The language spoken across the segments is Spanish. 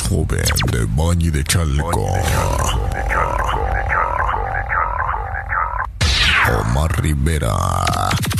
joven de Valle de Chalco. Omar Rivera.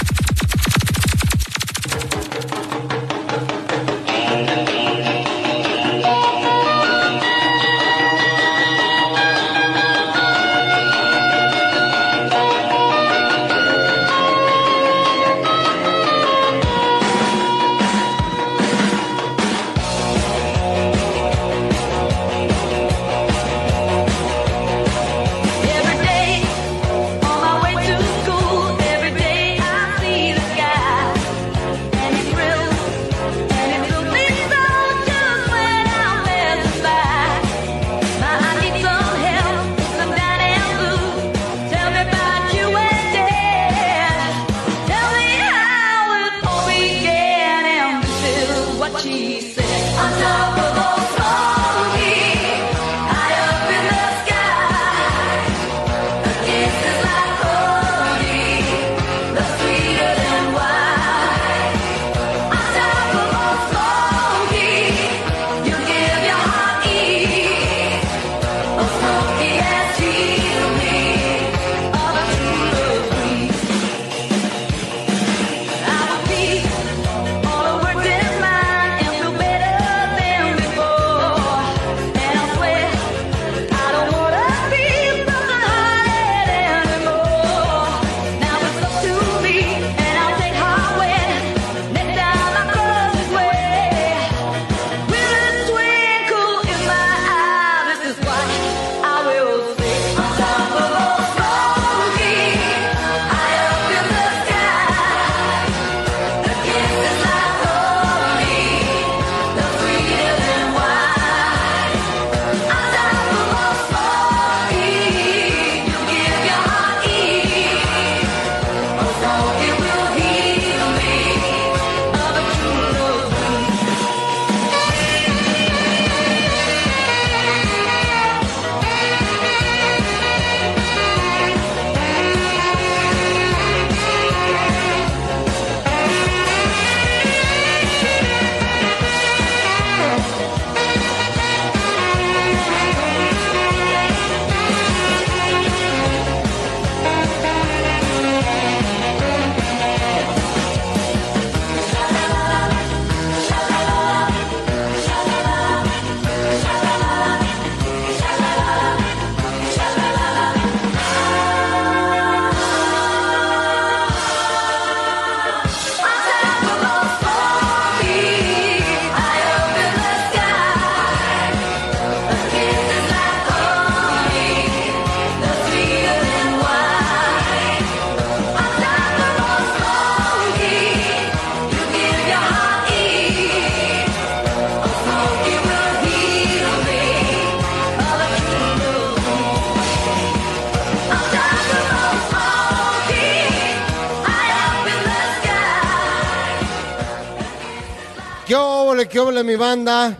Óvole, mi banda?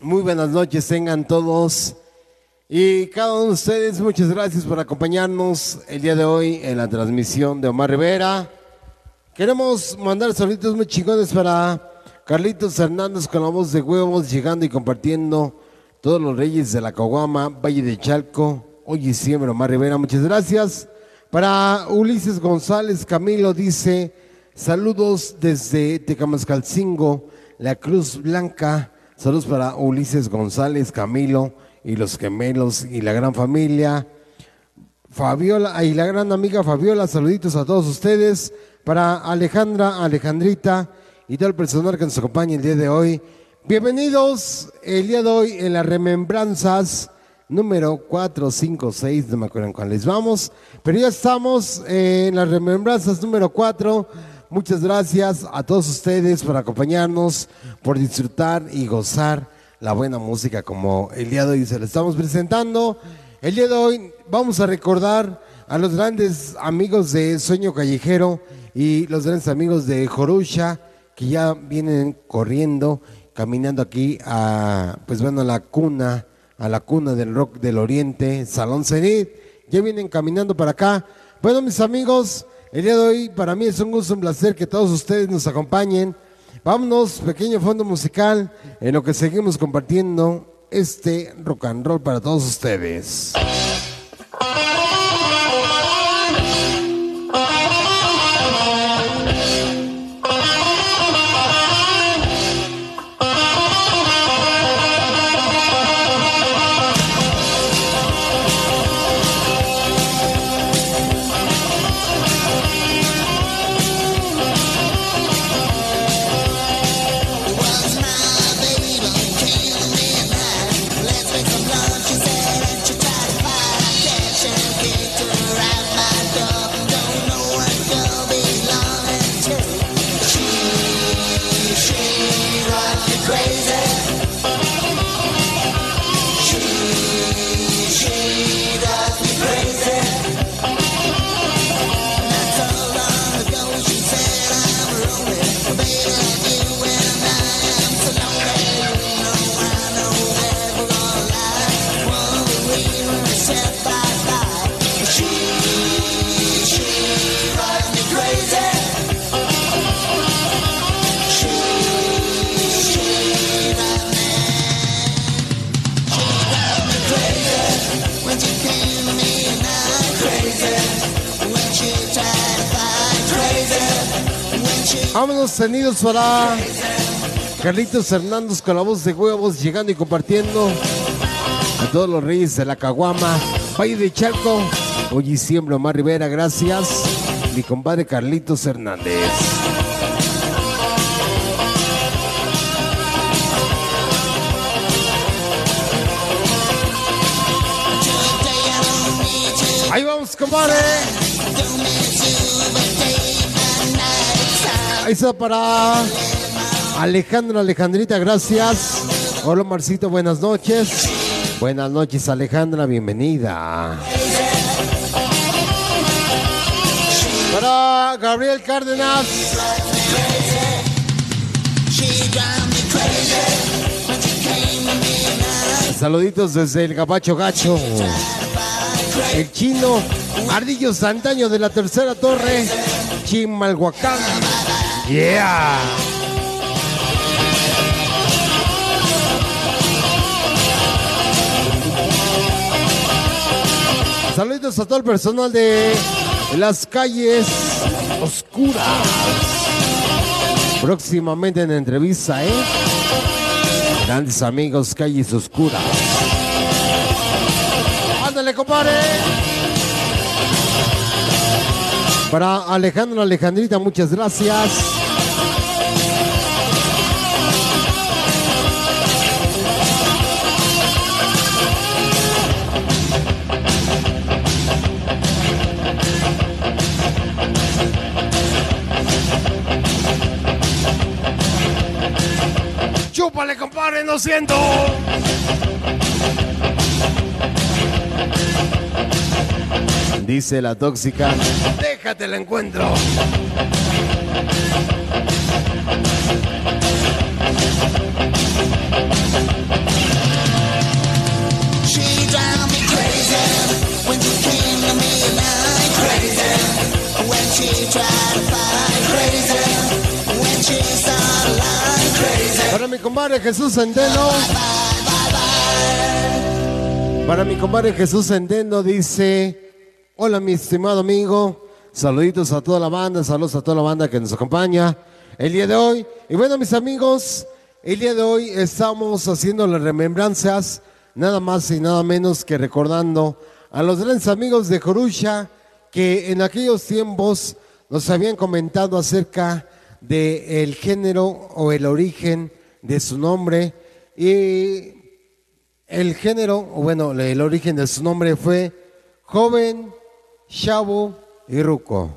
Muy buenas noches tengan todos. Y cada uno de ustedes, muchas gracias por acompañarnos el día de hoy en la transmisión de Omar Rivera. Queremos mandar saludos muy chingones para Carlitos Hernández con la voz de huevos, llegando y compartiendo todos los reyes de la Caguama, Valle de Chalco, hoy y siempre Omar Rivera, muchas gracias. Para Ulises González Camilo dice, saludos desde Tecamascalcingo, la Cruz Blanca, saludos para Ulises González Camilo y los gemelos y la gran familia. Fabiola y la gran amiga Fabiola, saluditos a todos ustedes. Para Alejandra, Alejandrita y todo el personal que nos acompaña el día de hoy. Bienvenidos el día de hoy en las remembranzas número 4, 5, 6, no me acuerdo en cuáles vamos, pero ya estamos en las remembranzas número 4. Muchas gracias a todos ustedes por acompañarnos, por disfrutar y gozar la buena música como el día de hoy se la estamos presentando. El día de hoy vamos a recordar a los grandes amigos de Sueño Callejero y los grandes amigos de Jorusha que ya vienen corriendo, caminando aquí a, pues bueno, a la cuna, a la cuna del rock del Oriente, Salón Cenit. Ya vienen caminando para acá. Bueno, mis amigos, el día de hoy para mí es un gusto, un placer que todos ustedes nos acompañen Vámonos, pequeño fondo musical, en lo que seguimos compartiendo este rock and roll para todos ustedes. Tenidos para Carlitos Hernández con la voz de huevos llegando y compartiendo. A todos los reyes de la Caguama, Valle de Chalco, hoy y siempre Omar Rivera, gracias, mi compadre Carlitos Hernández. Ahí vamos, compadre. Para Alejandro, Alejandrita, gracias. Hola Marcito, buenas noches. Buenas noches Alejandra, bienvenida. Para Gabriel Cárdenas. Saluditos desde el Gabacho Gacho. El chino Ardillo Santaño de la tercera torre. Chimalhuacán. Yeah. Saludos a todo el personal de las calles oscuras. Próximamente en entrevista, ¿eh? Grandes amigos, calles oscuras. Ándale, compadre. Para Alejandro, Alejandrita, muchas gracias. Compadre, no siento. Dice la tóxica, déjate el encuentro. Compadre Jesús Centeno. Para mi compadre Jesús Centeno dice, hola mi estimado amigo, saluditos a toda la banda, saludos a toda la banda que nos acompaña el día de hoy. Y bueno mis amigos, el día de hoy estamos haciendo las remembranzas, nada más y nada menos que recordando a los grandes amigos de Jorusha que en aquellos tiempos nos habían comentado acerca del género o el origen de su nombre y el género, o bueno, el origen de su nombre fue joven, chavo y ruco.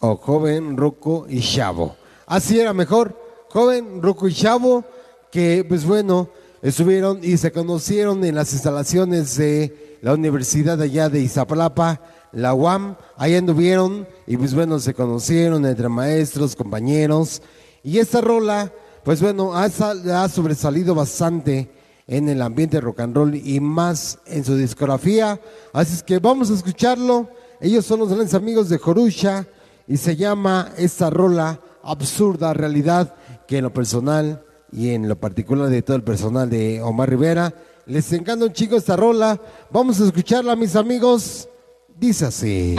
O joven, ruco y chavo. Así era mejor, joven, ruco y chavo, que pues bueno, estuvieron y se conocieron en las instalaciones de la Universidad allá de Izapalapa, la UAM, ahí anduvieron y pues bueno, se conocieron entre maestros, compañeros. Y esta rola, pues bueno, ha, sal- ha sobresalido bastante en el ambiente rock and roll y más en su discografía. Así es que vamos a escucharlo. Ellos son los grandes amigos de Jorusha y se llama esta rola absurda realidad que en lo personal y en lo particular de todo el personal de Omar Rivera, les encanta un chico esta rola. Vamos a escucharla, mis amigos. Dice así.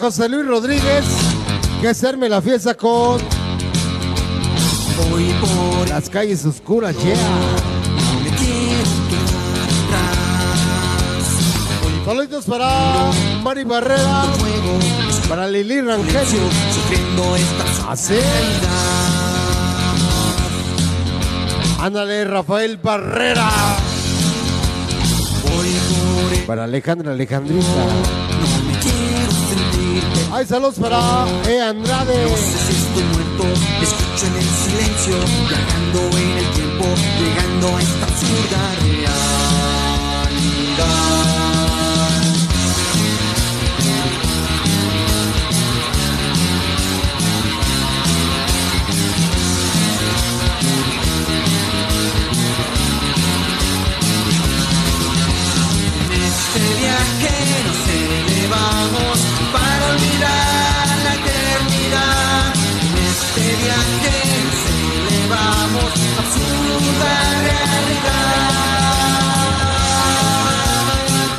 José Luis Rodríguez que hacerme la fiesta con por las calles oscuras, yeah. no. Saludos para Mari Barrera, para Lili Rangel. Así. Ándale, Rafael Barrera. Voy por el Para Alejandra Alejandrita. no Hay saludos para E. Andrade. No sé si estoy muerto, escucho en el silencio, viajando en el tiempo, llegando a esta absurda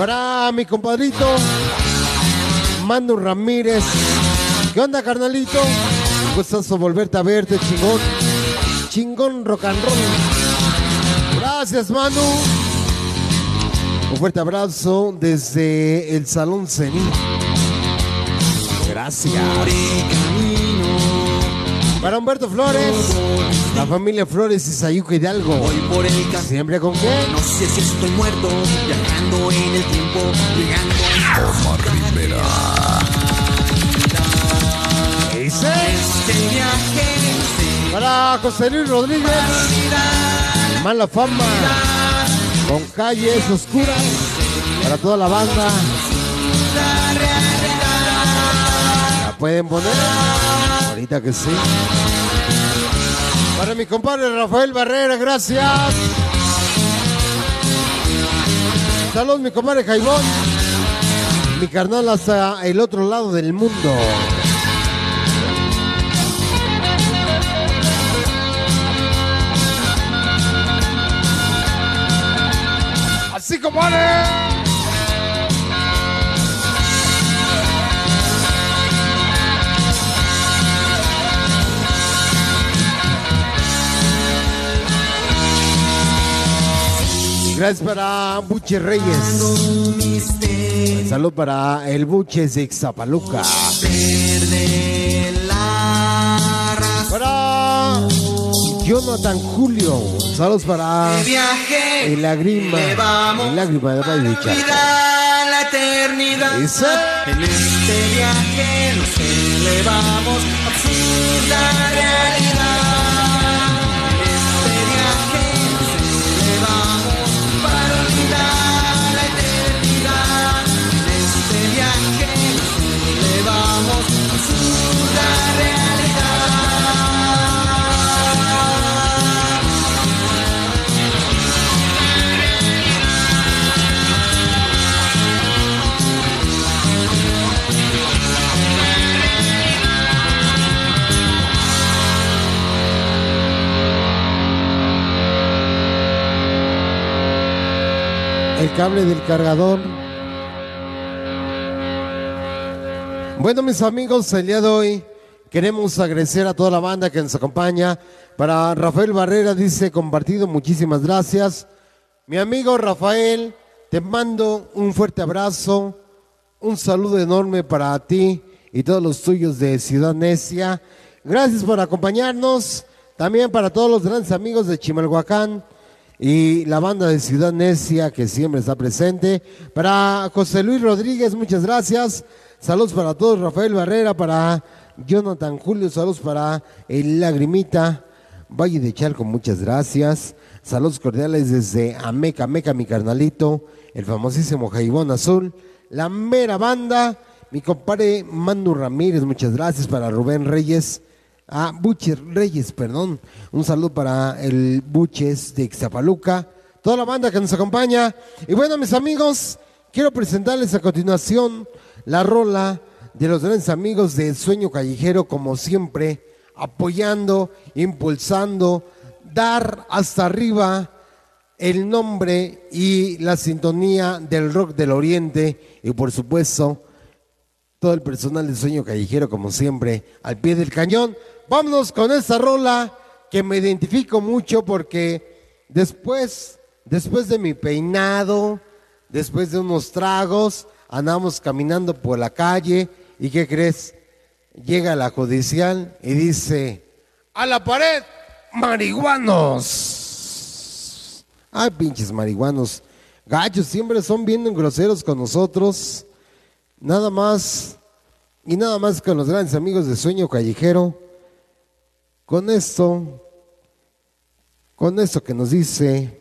Para mi compadrito Manu Ramírez. ¿Qué onda, carnalito? Gustazo volverte a verte, chingón. Chingón rock and roll. Gracias, Manu. Un fuerte abrazo desde el Salón Cenit. Gracias. Para Humberto Flores, la familia Flores y Sayuca Hidalgo. voy por el camino. Siempre con qué? No sé si estoy muerto, viajando en el tiempo, llegando a Omar Rivera. Dice. este viaje Para José Luis Rodríguez, mala fama, con calles oscuras, para toda la banda. ¿La pueden poner? Para mi compadre Rafael Barrera, gracias. Saludos, mi compadre Jaibón. Mi carnal hasta el otro lado del mundo. Así como Gracias para Buche Reyes. misterio Salud para el Buches de Ixtapaluca. Para Jonathan Julio. Saludos para el lágrima. El lágrima de olvidar la eternidad. En este viaje nos elevamos absurda cable del cargador. Bueno, mis amigos, el día de hoy queremos agradecer a toda la banda que nos acompaña. Para Rafael Barrera dice compartido, muchísimas gracias. Mi amigo Rafael, te mando un fuerte abrazo, un saludo enorme para ti y todos los tuyos de Ciudad Necia. Gracias por acompañarnos. También para todos los grandes amigos de Chimalhuacán y la banda de Ciudad Necia que siempre está presente. Para José Luis Rodríguez, muchas gracias. Saludos para todos. Rafael Barrera, para Jonathan Julio, saludos para el Lagrimita. Valle de Chalco, muchas gracias. Saludos cordiales desde Ameca, Meca, mi carnalito, el famosísimo Jaibón Azul, la mera banda, mi compadre Manu Ramírez, muchas gracias para Rubén Reyes, ah, Buches Reyes, perdón, un saludo para el Buches de Ixtapaluca, toda la banda que nos acompaña. Y bueno, mis amigos, quiero presentarles a continuación la rola de los grandes amigos de Sueño Callejero, como siempre, apoyando, impulsando, dar hasta arriba el nombre y la sintonía del rock del oriente y por supuesto todo el personal de Sueño Callejero como siempre al pie del cañón. Vámonos con esta rola que me identifico mucho porque después, después de mi peinado, después de unos tragos, andamos caminando por la calle y ¿qué crees? Llega la judicial y dice, a la pared, marihuanos. Ay, pinches marihuanos. Gachos, siempre son bien groseros con nosotros. Nada más y nada más con los grandes amigos de Sueño Callejero. Con esto, con esto que nos dice,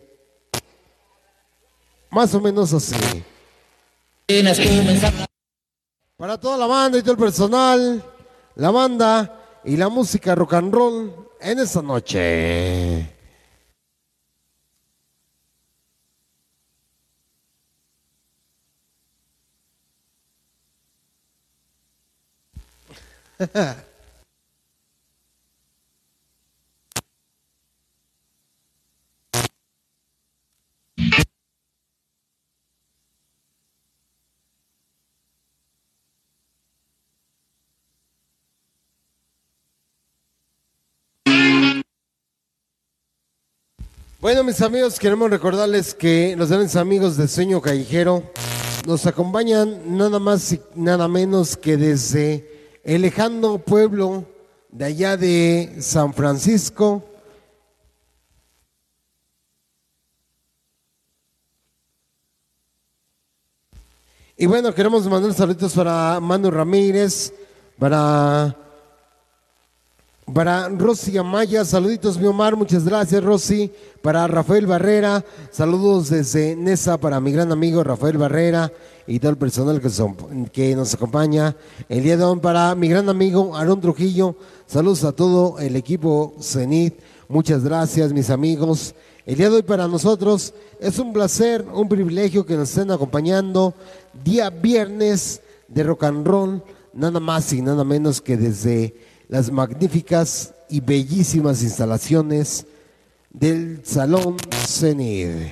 más o menos así. Para toda la banda y todo el personal, la banda y la música rock and roll en esta noche. Bueno, mis amigos, queremos recordarles que los grandes amigos de Sueño Callejero nos acompañan nada más y nada menos que desde el pueblo de allá de San Francisco. Y bueno, queremos mandar saludos para Manu Ramírez, para para Rosy Amaya, saluditos mi Omar, muchas gracias Rosy. Para Rafael Barrera, saludos desde Nesa para mi gran amigo Rafael Barrera y todo el personal que, son- que nos acompaña. El día de hoy para mi gran amigo Aarón Trujillo, saludos a todo el equipo Cenit, muchas gracias mis amigos. El día de hoy para nosotros es un placer, un privilegio que nos estén acompañando día viernes de rock and roll, nada más y nada menos que desde las magníficas y bellísimas instalaciones del Salón Cenid.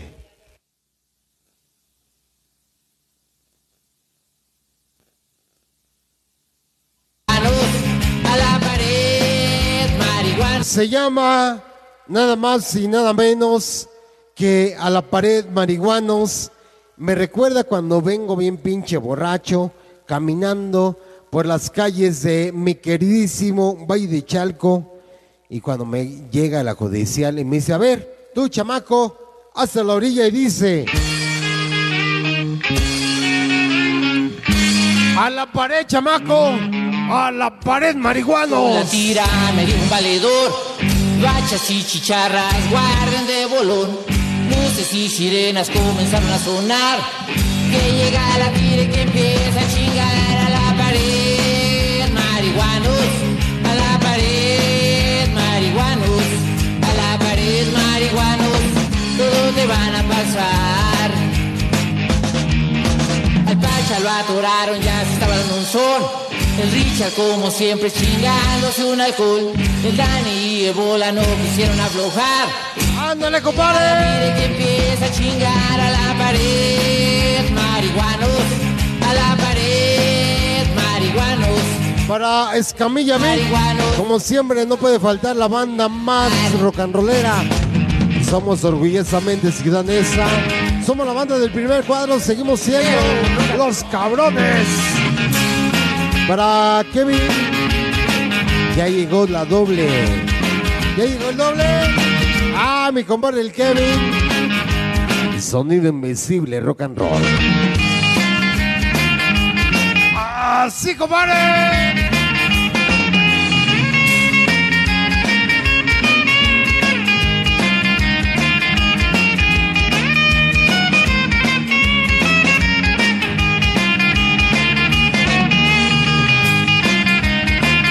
Se llama nada más y nada menos que a la pared marihuanos. Me recuerda cuando vengo bien pinche borracho, caminando por las calles de mi queridísimo Valle de Chalco. Y cuando me llega la judicial y me dice, a ver, tú chamaco, hasta la orilla y dice... A la pared, chamaco. A la pared, La marihuanos. tira me dio un valedor. Bachas y chicharras guarden de bolón. Luces y sirenas comenzaron a sonar. Que llega la tira y que empieza a chingar te van a pasar. Al Pacha lo atoraron, ya se estaba dando un son. El Richard, como siempre, chingándose un alcohol. El Dani y Ebola no quisieron aflojar. ¡Ándale, compadre! Mire que empieza a chingar a la pared. Marihuanos, a la pared. Marihuanos, Para Escamilla como siempre, no puede faltar la banda más rock and rollera. Somos orgullosamente ciudadanesa. Somos la banda del primer cuadro, seguimos siendo los cabrones. Para Kevin, ya llegó la doble. ¿Ya llegó el doble? Ah, mi compadre el Kevin. Sonido invisible, rock and roll. ¡Así, compadre!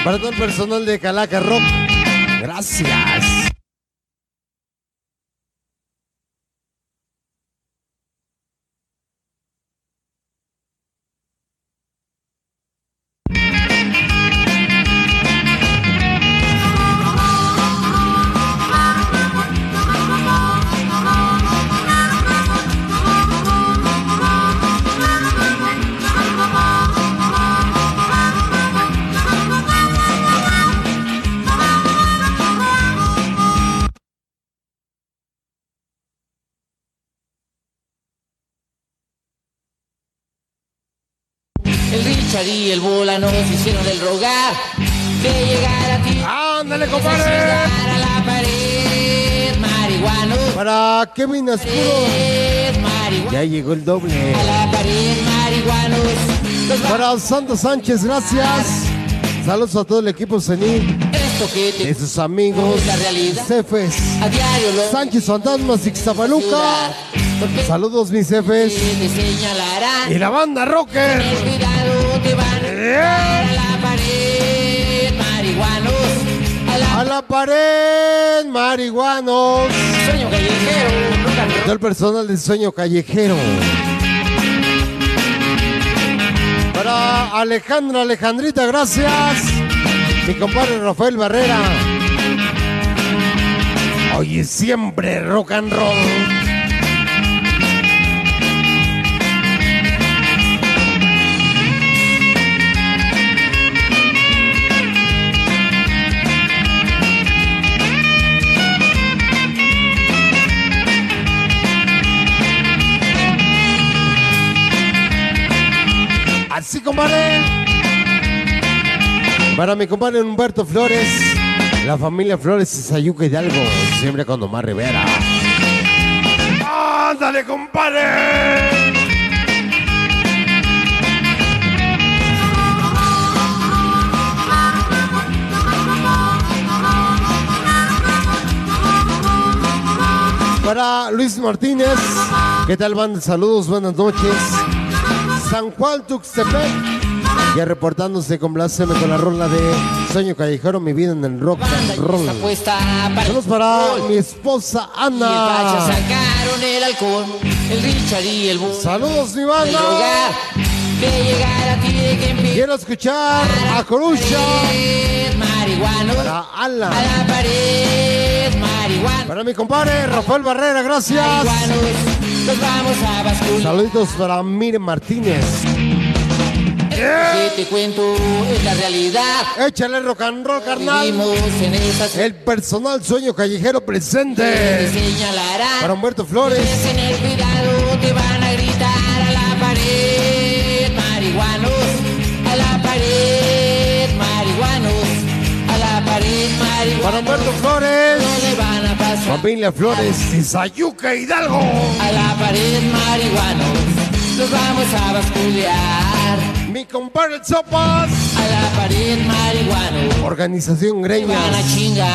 Para todo el personal de Calaca Rock, gracias. Y el Bola nos hicieron el rogar que llegara a ti. Ándale, compadre. a la pared, marihuanos. Para Kevin Ascuro. Ya llegó el doble. A la pared, marihuanos. Para Santo Sánchez, gracias. Saludos a todo el equipo te de sus amigos, La realidad. jefes. a diario lo Sánchez Fantasmas Ixtapaluca. Saludos mis jefes. Y la banda rocker. Te van a la pared, marihuanos. A la A la pared, marihuanos. sueño callejero, rock and roll. Todo el personal del sueño callejero. Para Alejandra, Alejandrita, gracias. Mi compadre Rafael Barrera. Oye, siempre rock and roll. Compadre. Para mi compadre Humberto Flores, la familia Flores Sayuca Hidalgo, siempre con Omar Rivera. ¡Ándale, compadre! Para Luis Martínez, ¿qué tal, banda? Saludos, buenas noches. San Juan Tuxtepec, ya reportándose con Blasfeme con la rola de Sueño Callejero, mi vida en el rock and roll. Saludos para mi esposa Ana. sacaron el halcón, el Richard y el. Saludos, mi banda. Quiero escuchar a Corusha. marihuanos. Para A Alan. la pared. Para mi compadre Rafael Barrera, gracias. Marihuanos, nos vamos a bascular. Saluditos para Mire Martínez. Que te cuento es la realidad. Échale rock and roll, carnal. En El personal sueño callejero te presente. Para Humberto Flores. tener cuidado, te van a gritar a la pared, marihuanos, a la pared, marihuanos, a la pared, marihuanos. Para Humberto Flores. Familia Flores y Sayuca Hidalgo. a la pared, marihuanos. Nos vamos a basculear Mi compadre Sopas. a la pared, marihuanos. Organización Te van a Greñas. chingar.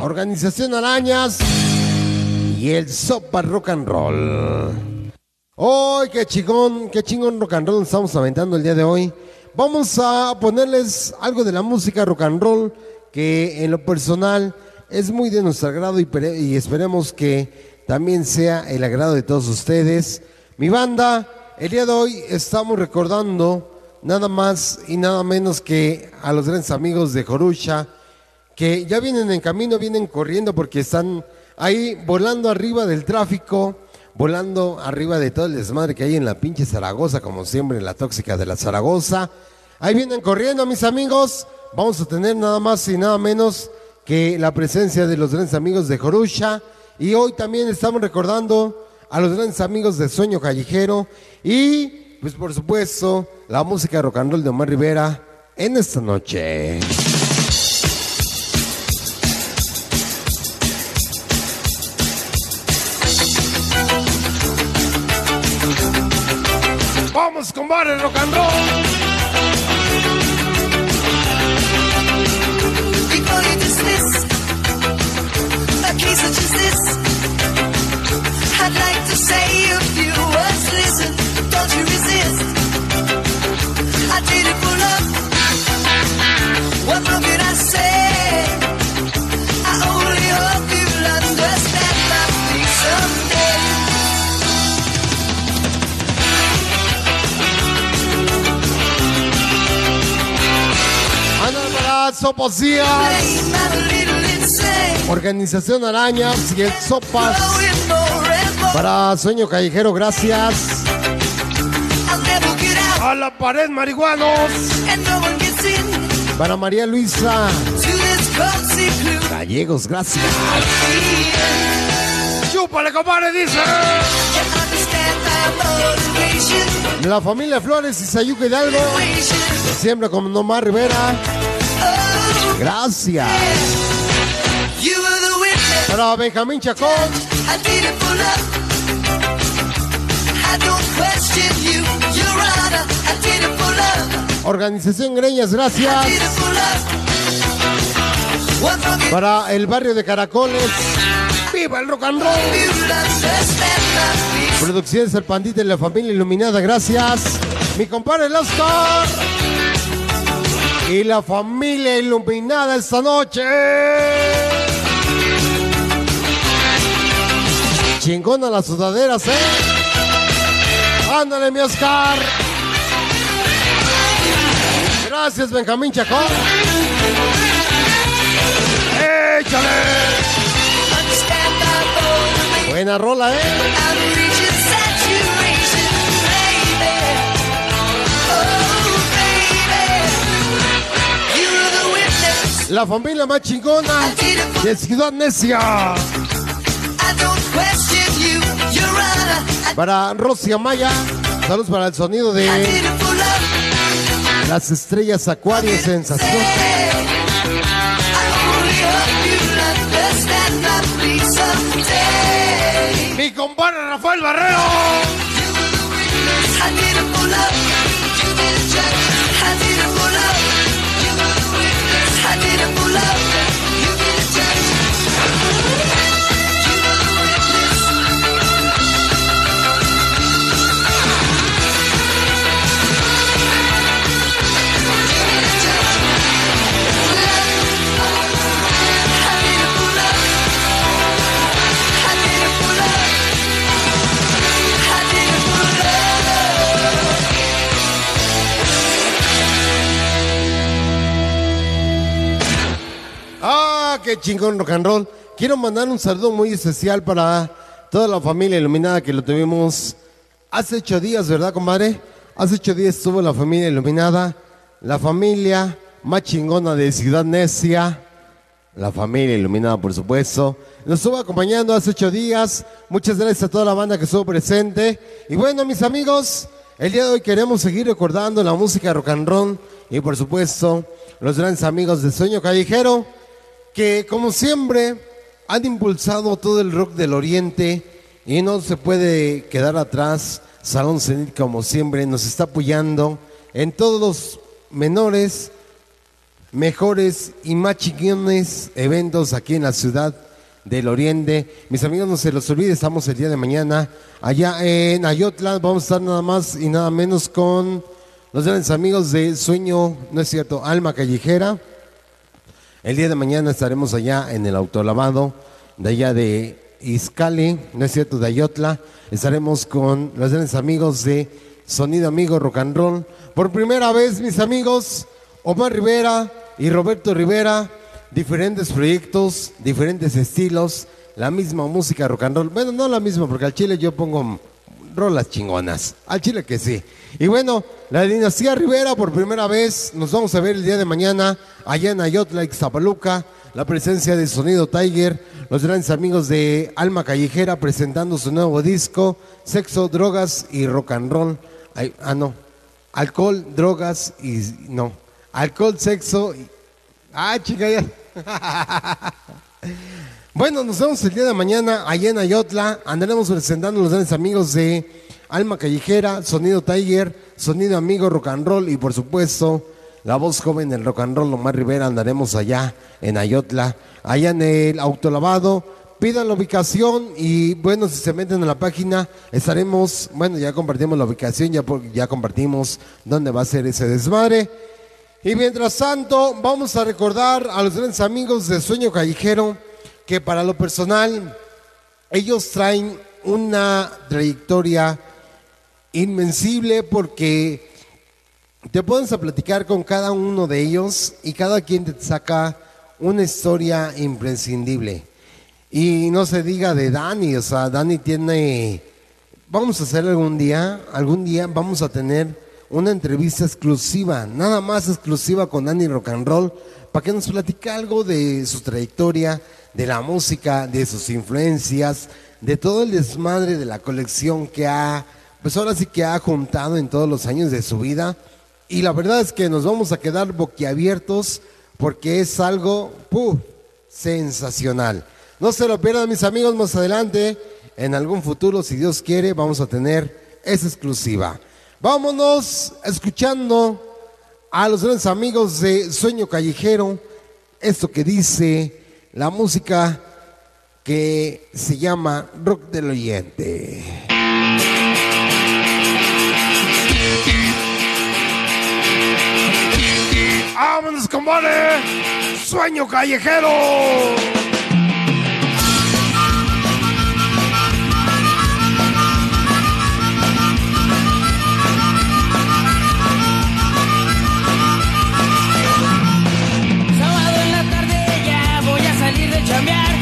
Organización Arañas. Y el Sopa Rock and Roll. ¡Ay, qué chingón! ¡Qué chingón rock and roll estamos aventando el día de hoy! Vamos a ponerles algo de la música rock and roll que en lo personal es muy de nuestro agrado y, pere- y esperemos que también sea el agrado de todos ustedes. Mi banda, el día de hoy estamos recordando nada más y nada menos que a los grandes amigos de Jorusha, que ya vienen en camino, vienen corriendo porque están ahí volando arriba del tráfico, volando arriba de todo el desmadre que hay en la pinche Zaragoza, como siempre en la tóxica de la Zaragoza. Ahí vienen corriendo, mis amigos. Vamos a tener nada más y nada menos que la presencia de los grandes amigos de Jorusha. Y hoy también estamos recordando a los grandes amigos de Sueño Callejero. Y, pues por supuesto, la música rock and roll de Omar Rivera en esta noche. Vamos con el rock and roll. Soposías. Organización Arañas y el Sopas. Para Sueño Callejero, gracias. A la pared, marihuanos. Para María Luisa Gallegos, gracias. Chúpale, compadre, dice. La familia Flores y Sayuca Hidalgo. Siempre con Omar Rivera. Gracias. Para Benjamín Chacón. Organización Greñas, gracias. Para el barrio de Caracoles. ¡Viva el rock and roll! Producciones El Pandita y la familia iluminada, gracias. Mi compadre el Oscar. Y la familia iluminada esta noche. Chingona las sudaderas, ¿eh? Ándale, mi Oscar. Gracias, Benjamín Chacón. ¡Échale! Buena rola, ¿eh? La familia más chingona de Ciudad Necia. Para Rosy Amaya, saludos para el sonido de las estrellas Acuario Sensación. Mi compadre Rafael Barrero. Qué chingón rock and roll. Quiero mandar un saludo muy especial para toda la familia iluminada que lo tuvimos hace ocho días, ¿verdad, compadre? Hace ocho días estuvo la familia iluminada, la familia más chingona de Ciudad Necia, la familia iluminada, por supuesto. Nos estuvo acompañando hace ocho días. Muchas gracias a toda la banda que estuvo presente. Y bueno, mis amigos, el día de hoy queremos seguir recordando la música rock and roll y, por supuesto, los grandes amigos de Sueño Callejero que como siempre han impulsado todo el rock del oriente y no se puede quedar atrás. Salón Cenit como siempre nos está apoyando en todos los menores, mejores y más chingones eventos aquí en la ciudad del Oriente. Mis amigos, no se los olvide, estamos el día de mañana allá en Ayotla. Vamos a estar nada más y nada menos con los grandes amigos de Sueño, no es cierto, Alma Callejera. El día de mañana estaremos allá en el autolavado de allá de Izcali, no es cierto, de Ayotla. Estaremos con los grandes amigos de Sonido Amigo Rock and Roll. Por primera vez, mis amigos, Omar Rivera y Roberto Rivera, diferentes proyectos, diferentes estilos, la misma música rock and roll. Bueno, no la misma, porque al chile yo pongo rolas chingonas. Al chile que sí. Y bueno, la dinastía Rivera por primera vez nos vamos a ver el día de mañana allá en Ayotla, Ixtapaluca. La presencia de Sonido Tiger, los grandes amigos de Alma Callejera presentando su nuevo disco, Sexo, Drogas y Rock and Roll. Ah, no. Alcohol, drogas y. No. Alcohol, sexo y. Ah, chica, ya. Bueno, nos vemos el día de mañana allá en Ayotla. Andaremos presentando a los grandes amigos de Alma Callejera, Sonido Tiger, Sonido Amigo Rock and Roll y por supuesto la voz joven del rock and roll, Omar Rivera. Andaremos allá en Ayotla, allá en el autolavado. Pidan la ubicación y bueno, si se meten en la página, estaremos, bueno, ya compartimos la ubicación, ya, ya compartimos dónde va a ser ese desmadre. Y mientras tanto, vamos a recordar a los grandes amigos de Sueño Callejero que para lo personal, ellos traen una trayectoria invencible porque te pones a platicar con cada uno de ellos y cada quien te saca una historia imprescindible. Y no se diga de Dani, o sea, Dani tiene, vamos a hacer algún día, algún día vamos a tener una entrevista exclusiva, nada más exclusiva con Dani Rock and Roll, para que nos platique algo de su trayectoria, de la música, de sus influencias, de todo el desmadre de la colección que ha pues ahora sí que ha juntado en todos los años de su vida. Y la verdad es que nos vamos a quedar boquiabiertos porque es algo ¡puf! sensacional. No se lo pierdan mis amigos más adelante. En algún futuro, si Dios quiere, vamos a tener esa exclusiva. Vámonos escuchando a los grandes amigos de Sueño Callejero. Esto que dice la música que se llama Rock del Oyente. ¡Vámonos, compadre! ¡Sueño callejero! Sábado en la tarde ya voy a salir de chambear.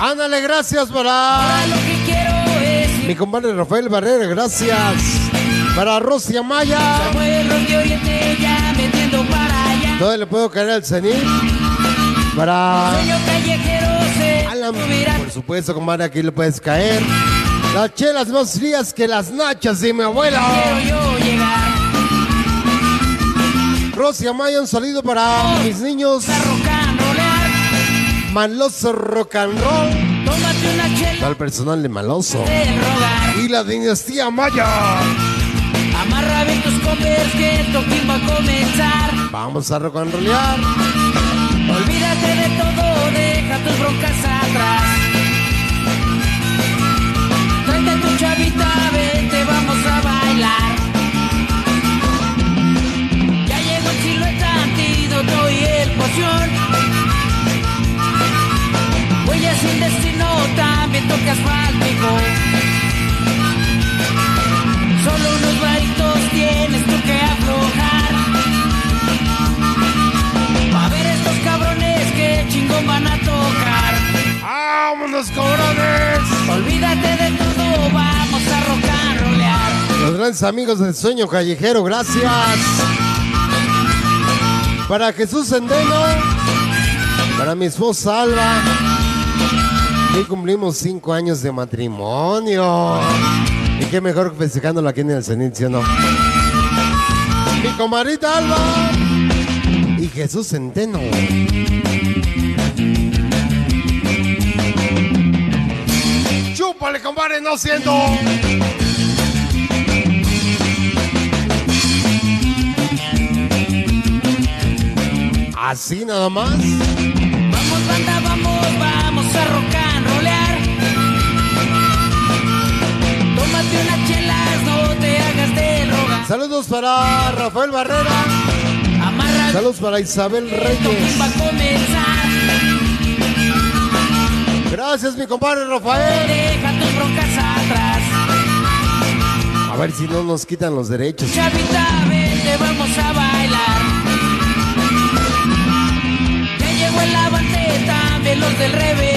Ándale, gracias para lo que quiero es mi compadre Rafael Barrera, gracias. Para Rosy Amaya. Samuel Rock de Oriente ya metiendo para allá. ¿Dónde le puedo caer al cenit? Para Alan, por supuesto, compadre, aquí le puedes caer. Las chelas más frías que las nachas de mi abuela. Rosy Amaya, un saludo para mis niños. Maloso Rock and Roll. Tómate una chela Al personal de Maloso. Y la dinastía Maya. Bien tus converse que el toquín va a comenzar. Vamos a rock and rollear. Olvídate de todo, deja tus broncas atrás. Amigos del sueño callejero, gracias. Para Jesús Centeno, para mi esposa Alba, hoy cumplimos cinco años de matrimonio. Y qué mejor festejándolo aquí en el Cenit, ¿sí o no? Mi comadrita Alba y Jesús Centeno. ¡Chúpale, compadre! ¡No siento! Así nada más. Vamos banda, vamos, vamos a rock and rollear. Tómate unas chelas, no te hagas de rogar. Saludos para Rafael Barrera. Amarra Saludos para Isabel Reyes. va a comenzar. Gracias, mi compadre Rafael. Deja tus broncas atrás. A ver si no nos quitan los derechos. Chavita, vente, vamos a del rebelión.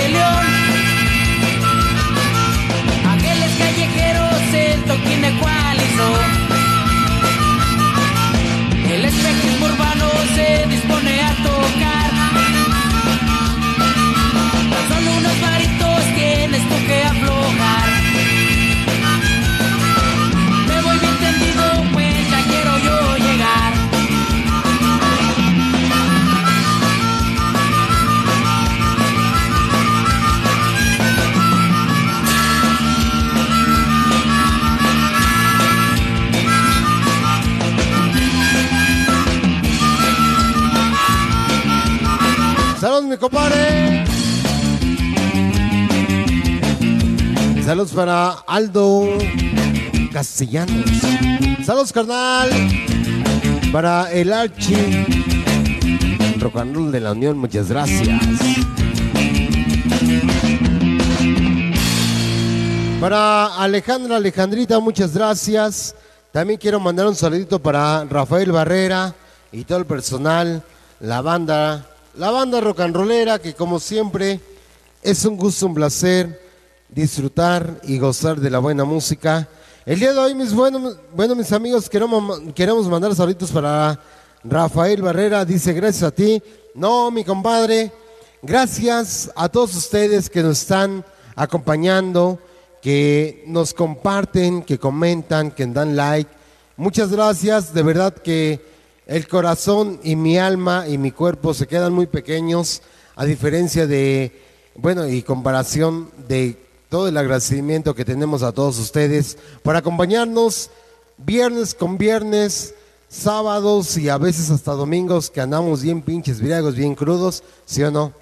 Saludos para Aldo Castellanos. Saludos, carnal. Para el Archi. Roll de la Unión, muchas gracias. Para Alejandra Alejandrita, muchas gracias. También quiero mandar un saludito para Rafael Barrera y todo el personal, la banda, la banda rock and rollera, que como siempre es un gusto, un placer disfrutar y gozar de la buena música. El día de hoy, mis buenos, bueno, mis amigos, queremos, queremos mandar saluditos para Rafael Barrera. Dice, gracias a ti. No, mi compadre, gracias a todos ustedes que nos están acompañando, que nos comparten, que comentan, que dan like. Muchas gracias, de verdad que el corazón y mi alma y mi cuerpo se quedan muy pequeños a diferencia de, bueno, y comparación de todo el agradecimiento que tenemos a todos ustedes por acompañarnos viernes con viernes, sábados y a veces hasta domingos que andamos bien pinches briagos, bien crudos, ¿sí o no?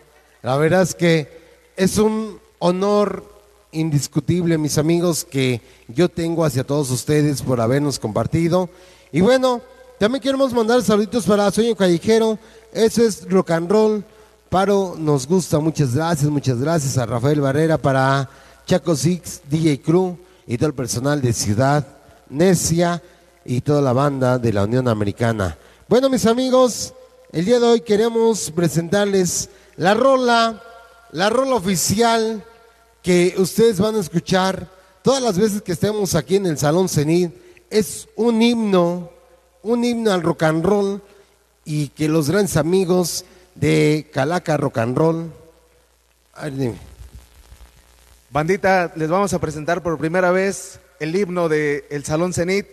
La verdad es que es un honor indiscutible, mis amigos, que yo tengo hacia todos ustedes por habernos compartido. Y bueno, también queremos mandar saluditos para Sueño Callejero. Eso es rock and roll. Paro nos gusta, muchas gracias, muchas gracias a Rafael Barrera para Chaco Six, DJ Crew y todo el personal de Ciudad Necia y toda la banda de la Unión Americana. Bueno, mis amigos, el día de hoy queremos presentarles la rola, la rola oficial que ustedes van a escuchar todas las veces que estemos aquí en el Salón Cenit. Es un himno, un himno al rock and roll y que los grandes amigos de Calaca Rock and Roll. Bandita, les vamos a presentar por primera vez el himno del el Salón Cenit.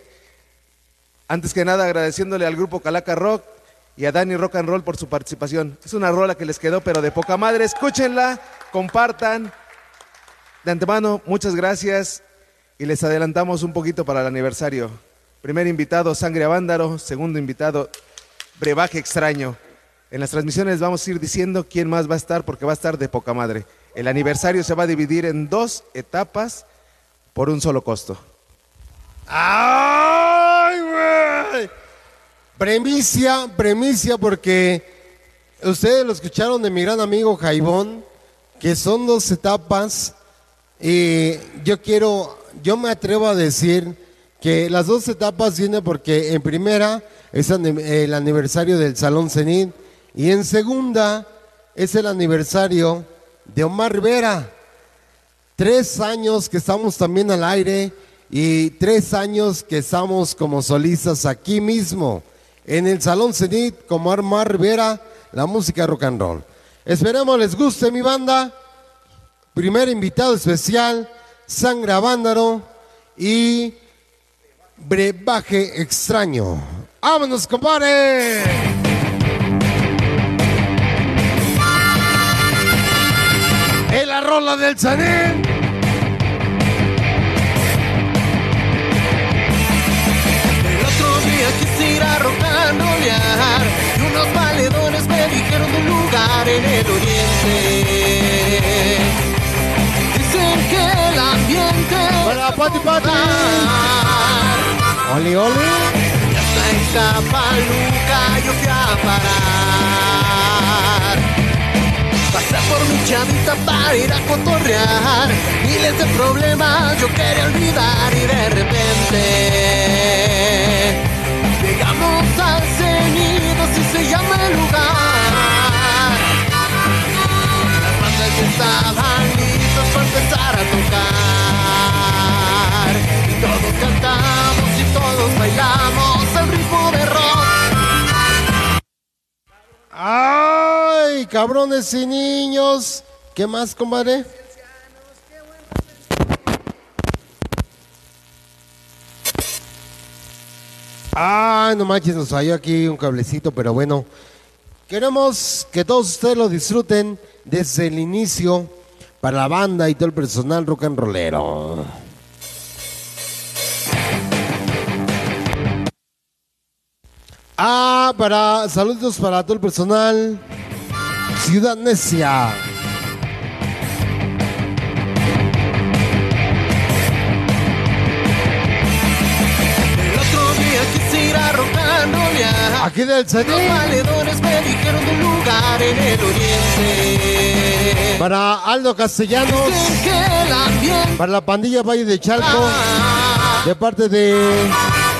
Antes que nada, agradeciéndole al grupo Calaca Rock y a Dani Rock and Roll por su participación. Es una rola que les quedó, pero de poca madre. Escúchenla, compartan. De antemano, muchas gracias y les adelantamos un poquito para el aniversario. Primer invitado, Sangre a Vándaro. Segundo invitado, Brebaje Extraño. En las transmisiones vamos a ir diciendo quién más va a estar porque va a estar de poca madre. El aniversario se va a dividir en dos etapas por un solo costo. ¡Ay, güey! Premicia, premicia, porque ustedes lo escucharon de mi gran amigo Jaibón, que son dos etapas. Y yo quiero, yo me atrevo a decir que las dos etapas vienen porque en primera es el aniversario del Salón Cenit y en segunda es el aniversario de Omar Rivera. Tres años que estamos también al aire y tres años que estamos como solistas aquí mismo, en el Salón Cenit, como Omar Rivera, la música rock and roll. Esperemos les guste mi banda. Primer invitado especial, Sangra Vándaro y Brebaje Extraño. ¡Vámonos, compadre! En la rola del Sanén. El otro día quise ir a rocanrolear y unos valedores me dijeron de un lugar en el oriente. Dicen que el ambiente Para Pati Pati. Oli, oli. hasta en Zapaluca yo fui a parar. Pasé por mi chavita para ir a cotorrear Miles de problemas yo quería olvidar y de repente Llegamos al cenido, si se llama el lugar Las bandas ya estaban listas para empezar a tocar Y todos cantamos todos bailamos el ritmo ¡Ay, cabrones y niños! ¿Qué más, compadre? Ah, no manches, nos falló aquí un cablecito, pero bueno. Queremos que todos ustedes lo disfruten desde el inicio para la banda y todo el personal rock and rollero. Ah, para saludos para todo el personal. Ciudad Necia. Aquí del Los CD. valedores me dijeron de un lugar en el oriente Para Aldo Castellanos. Para la pandilla Valle de Chalco. De parte de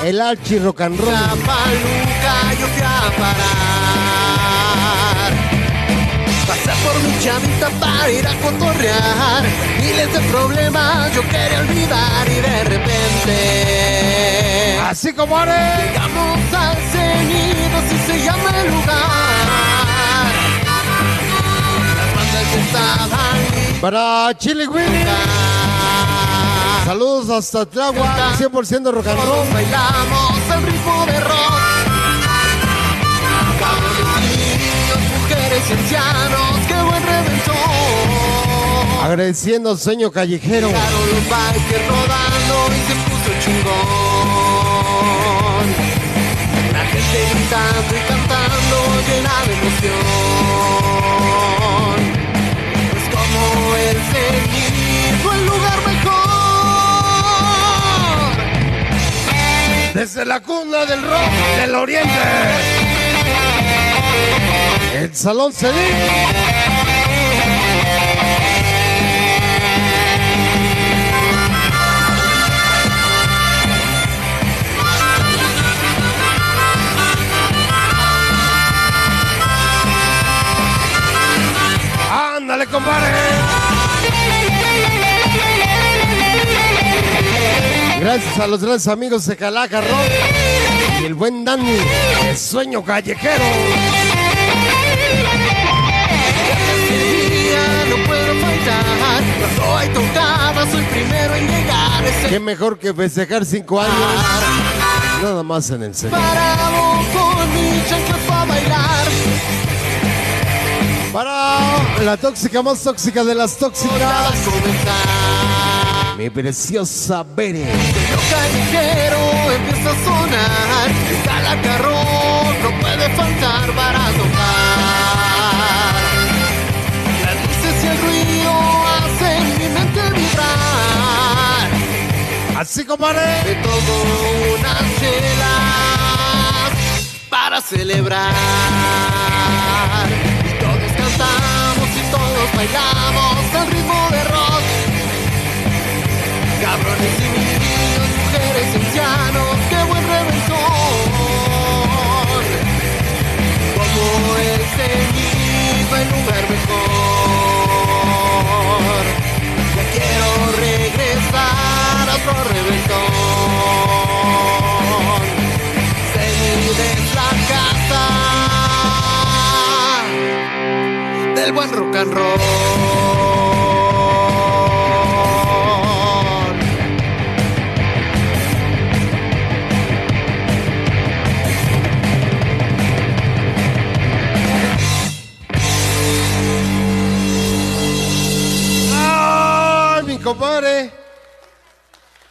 El Archi Rock and Roll. Zapaluca yo fui a parar Pasé por mi chavita para ir a cotorrear Miles de problemas yo quería olvidar y de repente Así como eres. Llegamos al cenido, si se llama el lugar. Las bandas estaban Para Chile Willy. Saludos hasta Tláhuac, 100% rock and roll. Bailamos el ritmo de rock. Niños, mujeres y ancianos, qué buen reventón. Agradeciendo al sueño callejero. Llegaron los bikers rodando y se puso chingón. La gente gritando y cantando llena de emoción. Desde la cuna del rock del oriente. El Salón Cedín. Ándale, compadre. Gracias a los grandes amigos de Calaca Rock y el buen Dani, el sueño callejero. Soy primero en llegar. Qué mejor que festejar cinco años. Nada más en el centro. parado con mi chancla para bailar. Para la tóxica más tóxica de las tóxicas, a. mi preciosa Bere. Lo callejero empieza a sonar. El calacarro no puede faltar para tocar. Las luces y el ruido hacen mi mente vibrar. Así, compadre. De todo unas chelas para celebrar. Y todos cantamos y todos bailamos al ritmo de rock. Cabrones niños, mujeres ancianos, qué buen reventón. Como cenit, no hay lugar mejor. Ya quiero regresar a otro reventón. Cenit es la casa del buen rock and roll.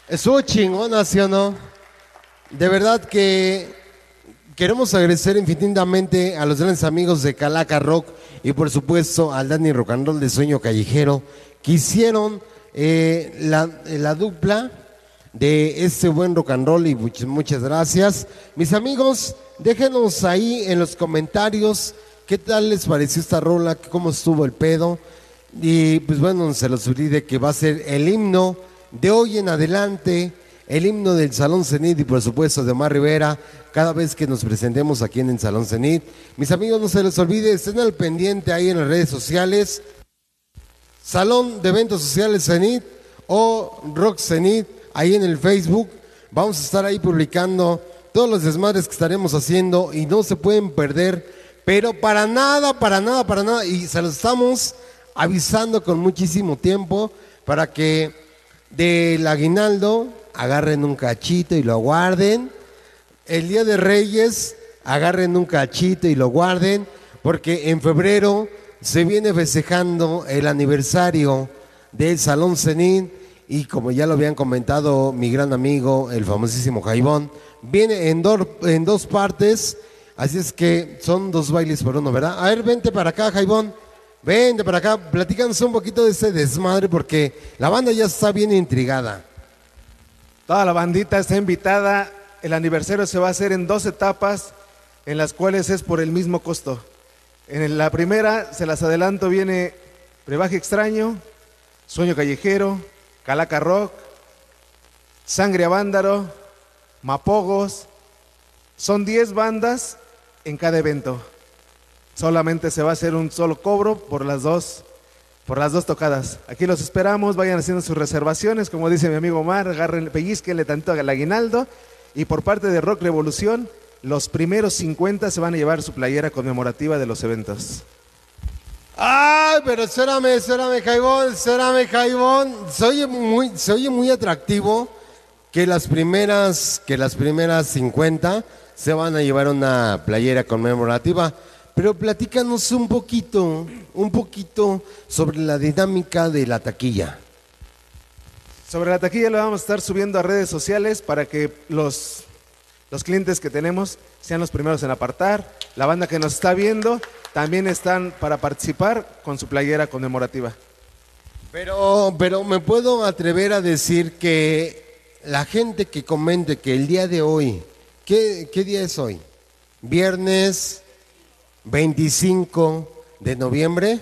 Estuvo chingona, ¿sí o no? De verdad que queremos agradecer infinitamente a los grandes amigos de Calaca Rock y por supuesto al Dani Rock and Roll de Sueño Callejero que hicieron eh, la, la dupla de este buen rock and roll y muchas, muchas gracias. Mis amigos, déjenos ahí en los comentarios qué tal les pareció esta rola, cómo estuvo el pedo. Y pues bueno, se los olvide que va a ser el himno de hoy en adelante, el himno del Salón Cenit y por supuesto de Omar Rivera, cada vez que nos presentemos aquí en el Salón Cenit. Mis amigos, no se les olvide, estén al pendiente ahí en las redes sociales. Salón de Eventos Sociales Cenit o Rock Cenit, ahí en el Facebook. Vamos a estar ahí publicando todos los desmadres que estaremos haciendo y no se pueden perder, pero para nada, para nada, para nada. Y se los estamos avisando con muchísimo tiempo para que del aguinaldo agarren un cachito y lo guarden. El día de Reyes agarren un cachito y lo guarden, porque en febrero se viene festejando el aniversario del Salón Cenit y como ya lo habían comentado mi gran amigo, el famosísimo Jaibón, viene en dos partes, así es que son dos bailes por uno, ¿verdad? A ver, vente para acá, Jaibón. Vente para acá, platícanos un poquito de este desmadre porque la banda ya está bien intrigada. Toda la bandita está invitada. El aniversario se va a hacer en dos etapas, en las cuales es por el mismo costo. En la primera, se las adelanto, viene Brebaje Extraño, Sueño Callejero, Calaca Rock, Sangre a Vándaro, Mapogos. Son 10 bandas en cada evento. Solamente se va a hacer un solo cobro por las dos por las dos tocadas. Aquí los esperamos, vayan haciendo sus reservaciones, como dice mi amigo Omar, agarren, pellizquenle tanto al aguinaldo. Y por parte de Rock Revolución, los primeros 50 se van a llevar su playera conmemorativa de los eventos. Ay, pero espérame, espérame, Jaibón, espérame, Jaibón. Se oye muy, se muy atractivo que las primeras, que las primeras 50 se van a llevar una playera conmemorativa. Pero platícanos un poquito, un poquito sobre la dinámica de la taquilla. Sobre la taquilla lo vamos a estar subiendo a redes sociales para que los, los clientes que tenemos sean los primeros en apartar. La banda que nos está viendo también están para participar con su playera conmemorativa. Pero, pero me puedo atrever a decir que la gente que comente que el día de hoy, ¿qué, qué día es hoy? Viernes 25 de noviembre.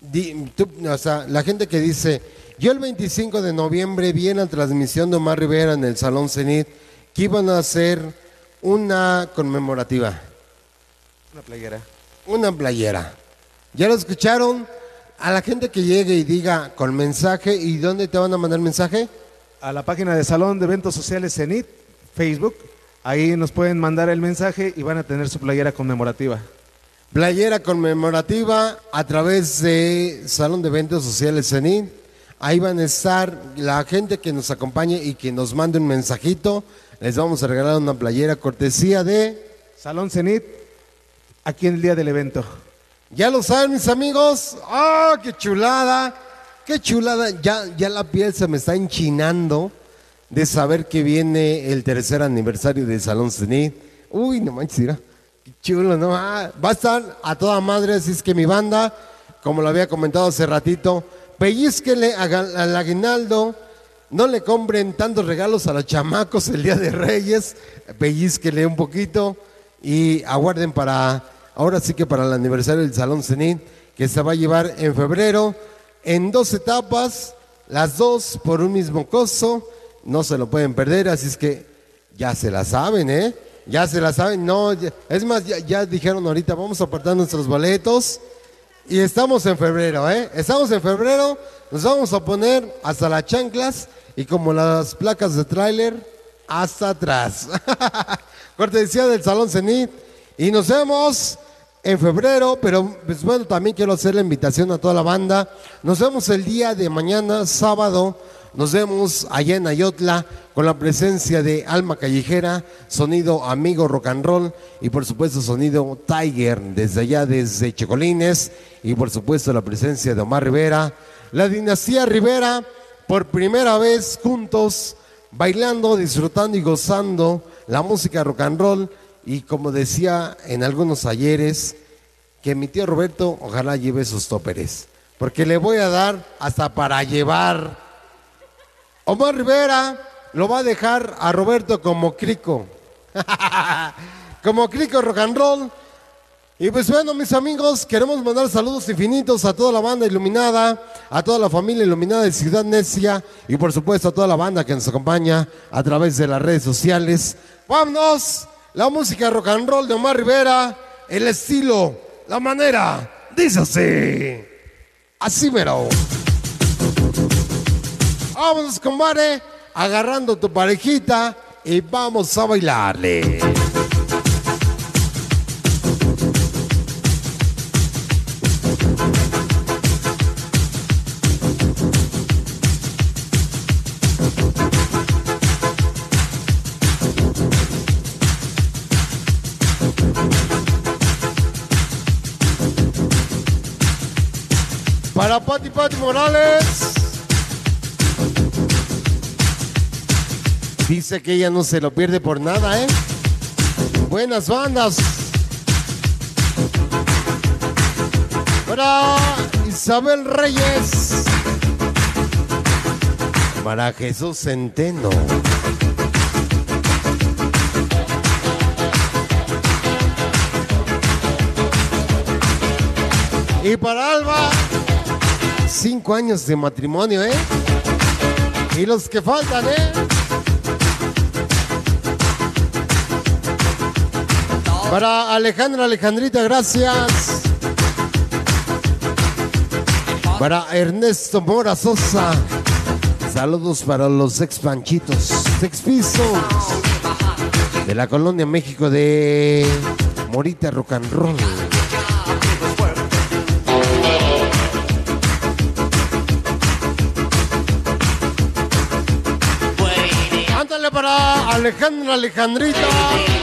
Di- tú- o sea, la gente que dice, yo el 25 de noviembre vi en la transmisión de Omar Rivera en el Salón Cenit que iban a hacer una conmemorativa. Una playera. una playera. ¿Ya lo escucharon? A la gente que llegue y diga con mensaje, ¿y dónde te van a mandar mensaje? A la página de Salón de Eventos Sociales CENIT, Facebook. Ahí nos pueden mandar el mensaje y van a tener su playera conmemorativa. Playera conmemorativa a través de Salón de Eventos Sociales CENIT. Ahí van a estar la gente que nos acompañe y que nos mande un mensajito. Les vamos a regalar una playera cortesía de... Salón CENIT, aquí en el día del evento. Ya lo saben mis amigos. ¡Ah, qué chulada! ¡Qué chulada! Ya, ya la piel se me está enchinando de saber que viene el tercer aniversario del Salón Cenit. Uy, no manches, mira. Chulo, ¿no? Ah, va a estar a toda madre, así es que mi banda, como lo había comentado hace ratito, ga- al aguinaldo, no le compren tantos regalos a los chamacos el Día de Reyes, pellizquele un poquito y aguarden para, ahora sí que para el aniversario del Salón Cenit, que se va a llevar en febrero, en dos etapas, las dos por un mismo costo, no se lo pueden perder, así es que ya se la saben, ¿eh? Ya se la saben, no, es más, ya, ya dijeron ahorita, vamos a apartar nuestros boletos. Y estamos en febrero, ¿eh? Estamos en febrero, nos vamos a poner hasta las chanclas y como las placas de tráiler, hasta atrás. Cortesía del Salón Cenit. Y nos vemos en febrero, pero pues bueno, también quiero hacer la invitación a toda la banda. Nos vemos el día de mañana, sábado. Nos vemos allá en Ayotla con la presencia de Alma Callejera, sonido amigo rock and roll y por supuesto sonido Tiger desde allá, desde Checolines y por supuesto la presencia de Omar Rivera. La dinastía Rivera por primera vez juntos, bailando, disfrutando y gozando la música rock and roll y como decía en algunos ayeres, que mi tío Roberto ojalá lleve sus tóperes, porque le voy a dar hasta para llevar. Omar Rivera lo va a dejar a Roberto como crico. como crico rock and roll. Y pues bueno, mis amigos, queremos mandar saludos infinitos a toda la banda iluminada, a toda la familia iluminada de Ciudad Necia y por supuesto a toda la banda que nos acompaña a través de las redes sociales. Vámonos, la música rock and roll de Omar Rivera, el estilo, la manera, dice así. Así mero. Vámonos, compadre, agarrando tu parejita y vamos a bailarle. Para Pati Pati Morales. Dice que ella no se lo pierde por nada, ¿eh? Buenas bandas. Para Isabel Reyes. Para Jesús Centeno. Y para Alba, cinco años de matrimonio, ¿eh? Y los que faltan, ¿eh? Para Alejandra, Alejandrita, gracias. Para Ernesto Mora Sosa. Saludos para los expanchitos, expisos de la colonia México de Morita Rock and Roll. Ándale para Alejandra, Alejandrita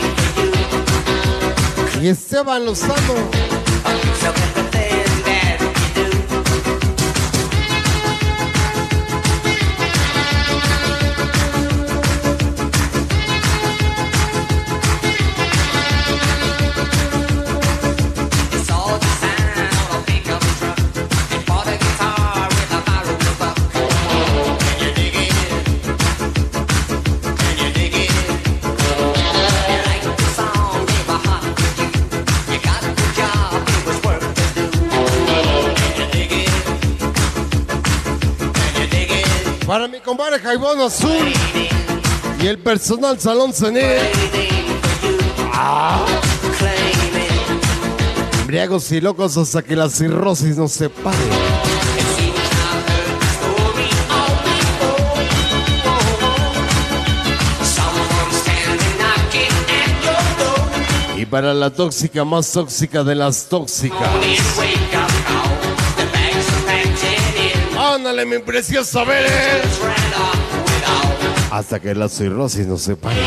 y Esteban Lozano. Para mi compadre Jaibón Azul y el personal Salón Cenit. Ah. Y locos hasta que la cirrosis nos separe. Y para la tóxica más tóxica de las tóxicas. Ándale, mi preciosa Bere. Hasta que la cirrosis nos separe.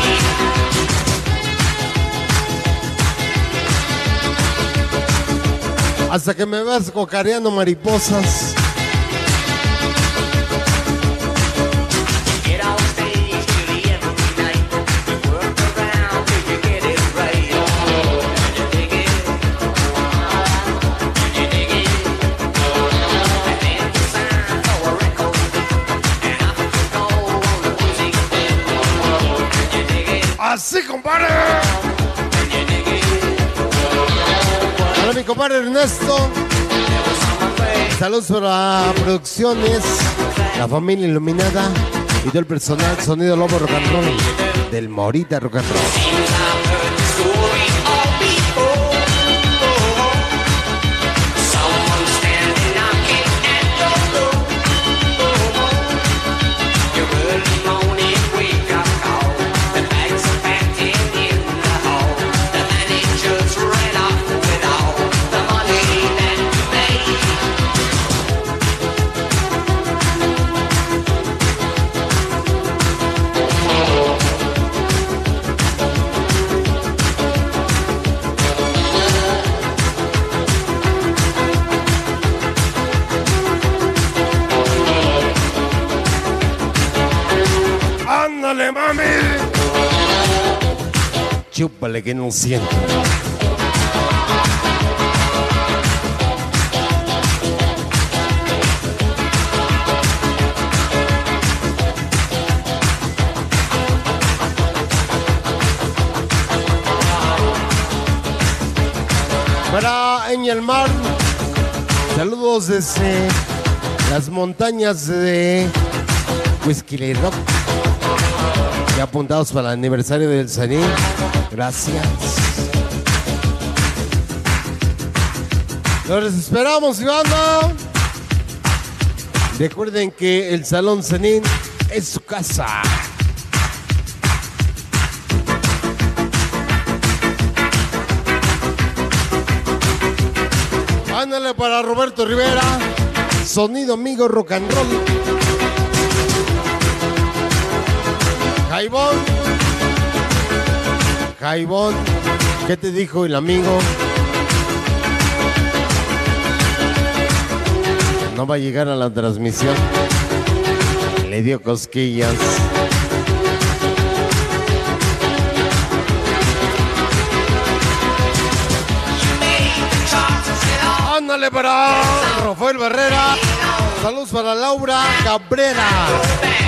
Hasta que me vas cocareando mariposas. Compadre Ernesto. Saludos para producciones, la familia iluminada y todo el personal Sonido Lobo Rock and del Morita Rock. Chúpale que no siento. Para en el mar, saludos desde las montañas de Whisky Rock. Apuntados para el aniversario del Sanín. Gracias. Los esperamos, Ivana. Recuerden que el Salón Sanín es su casa. Ándale para Roberto Rivera. Sonido amigo rock and roll. Jaibón. Jaibón. ¿Qué te dijo el amigo? No va a llegar a la transmisión. Le dio cosquillas. Ándale para Rafael Barrera. Saludos para Laura Cabrera.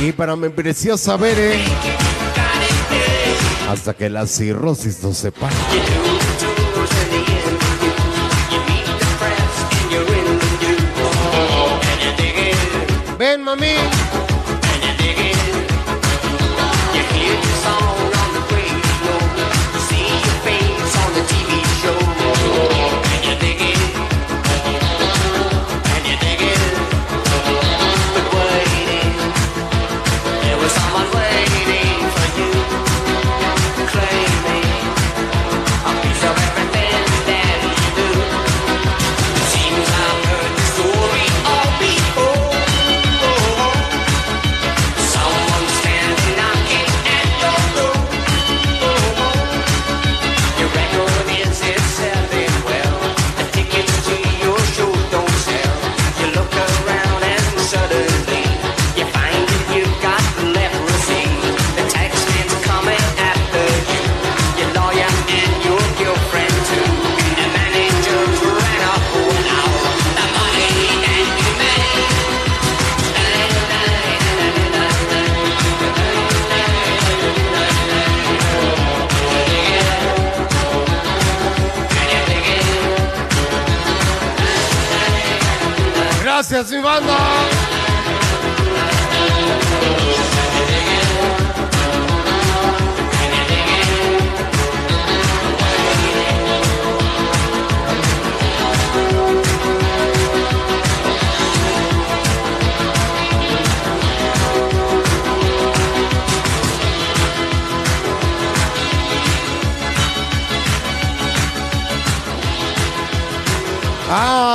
Y para mi preciosa Bere. Hasta que la cirrosis nos separe.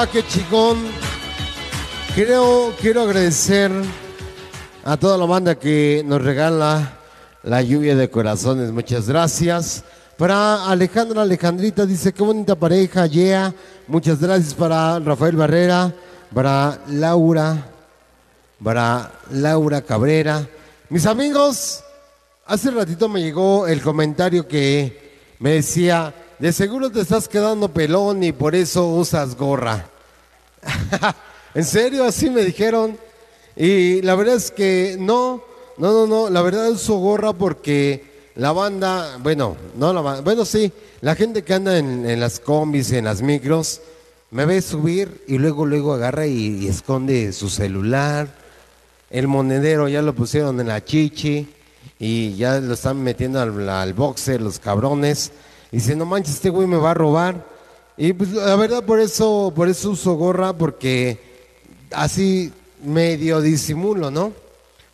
Qué chingón. Quiero, quiero agradecer a toda la banda que nos regala la lluvia de corazones. Muchas gracias. Para Alejandra Alejandrita dice, qué bonita pareja, yeah. Muchas gracias para Rafael Barrera, para Laura, para Laura Cabrera. Mis amigos, hace ratito me llegó el comentario que me decía, de seguro te estás quedando pelón y por eso usas gorra. en serio, así me dijeron. Y la verdad es que no, no, no, no, la verdad uso gorra porque la banda, bueno, no la banda, bueno sí, la gente que anda en, las combis, en las micros, me ve subir y luego, luego agarra y, y esconde su celular. El monedero ya lo pusieron en la chichi y ya lo están metiendo al, al boxer los cabrones. Y dice, no manches, este güey me va a robar. Y pues la verdad por eso, por eso uso gorra, porque así medio disimulo, ¿no?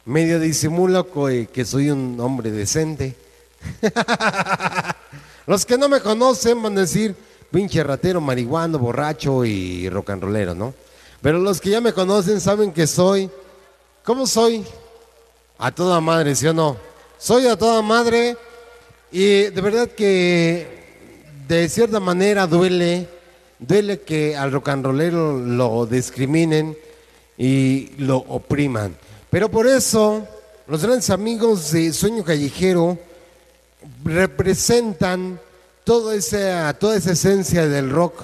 Medio disimulo co- que soy un hombre decente. Los que no me conocen van a decir, pinche ratero, marihuano, borracho y rock and rollero, ¿no? Pero los que ya me conocen saben que soy, ¿cómo soy? A toda madre, ¿sí o no? Soy a toda madre y de verdad que de cierta manera duele, duele que al rock and rollero lo discriminen y lo opriman. Pero por eso los grandes amigos de Sueño Callejero representan toda esa, toda esa esencia del rock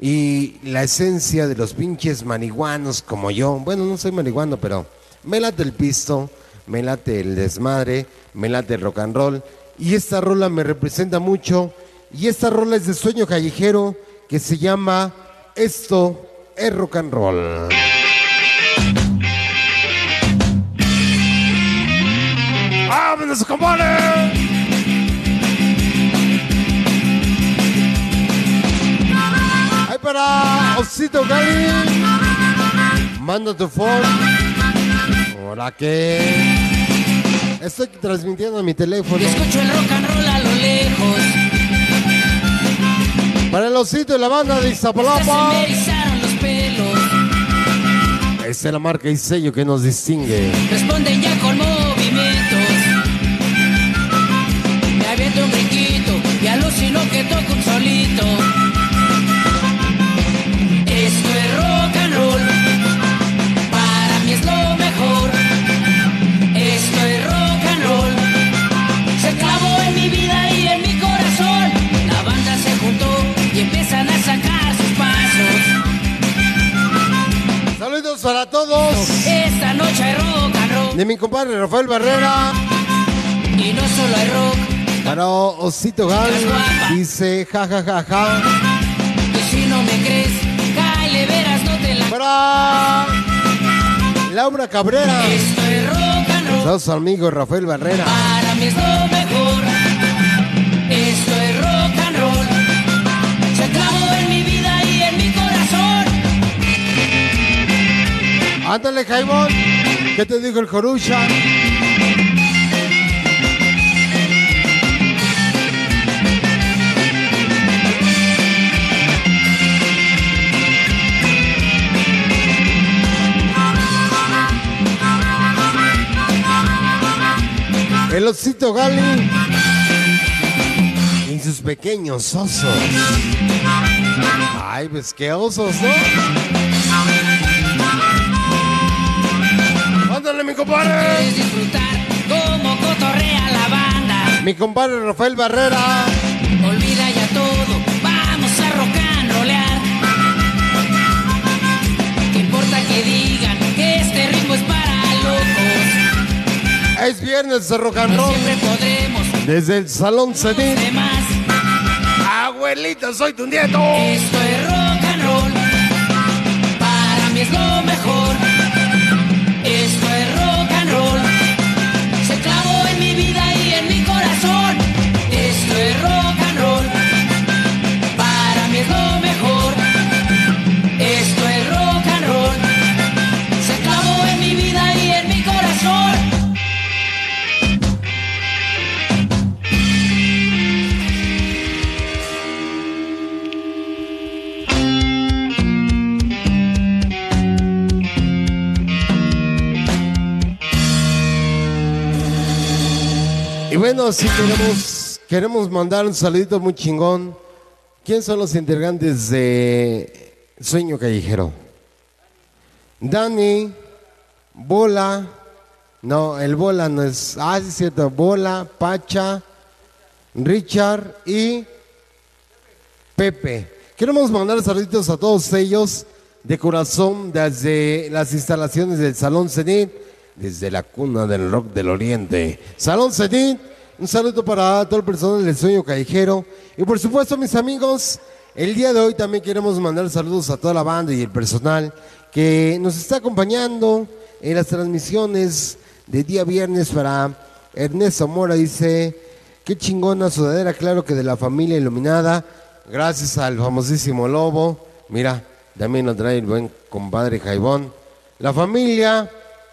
y la esencia de los pinches marihuanos como yo. Bueno, no soy marihuano, pero me late el pisto, me late el desmadre, me late el rock and roll. Y esta rola me representa mucho. Y esta rola es de Sueño Callejero que se llama Esto es rock and roll. ¡Vámonos, compadre! Ahí para Osito Gali. Manda tu phone. Hola que. Estoy transmitiendo a mi teléfono. Y escucho el rock and roll a lo lejos. Para el Osito y la banda de Iztapalapa. Esa es la marca y sello que nos distingue. Responden ya con De mi compadre Rafael Barrera. Y no solo hay rock. Para Osito Gal. Dice ja ja ja ja. Y si no me crees, Kyle, verás, no te la... Para Laura Cabrera. Esto es rock and roll, Saludos al amigo Rafael Barrera. para mí es lo mejor. Esto es rock and roll, se clavó en mi vida y en mi corazón. Ándale, Jaimón. ¿Qué te dijo el Jorusha? El osito Gali y sus pequeños osos. Ay, pues qué osos, ¿no? Mi compadre. Puedes disfrutar como cotorrea la banda. Mi compadre Rafael Barrera. Olvida ya todo, vamos a rock and rollear. ¿Qué importa que digan que este ritmo es para locos? Es viernes de rock and No roll. siempre podremos Desde el Salón demás. Abuelita, soy tu nieto. Esto es rock and roll. Para mí es lo bueno, sí queremos, queremos mandar un saludito muy chingón. ¿Quién son los integrantes de Sueño Callejero? Dani, Bola, no, el Bola no es, ah, es cierto, Bola, Pacha, Richard y Pepe. Queremos mandar saluditos a todos ellos de corazón desde las instalaciones del Salón Cenit, desde la cuna del rock del Oriente. Salón Cenit, un saludo para todo el personal del sueño callejero. Y por supuesto, mis amigos, el día de hoy también queremos mandar saludos a toda la banda y el personal que nos está acompañando en las transmisiones de día viernes para Ernesto Mora. Dice, qué chingona sudadera, claro que de la familia iluminada. Gracias al famosísimo Lobo. Mira, también nos trae el buen compadre Jaibón. La familia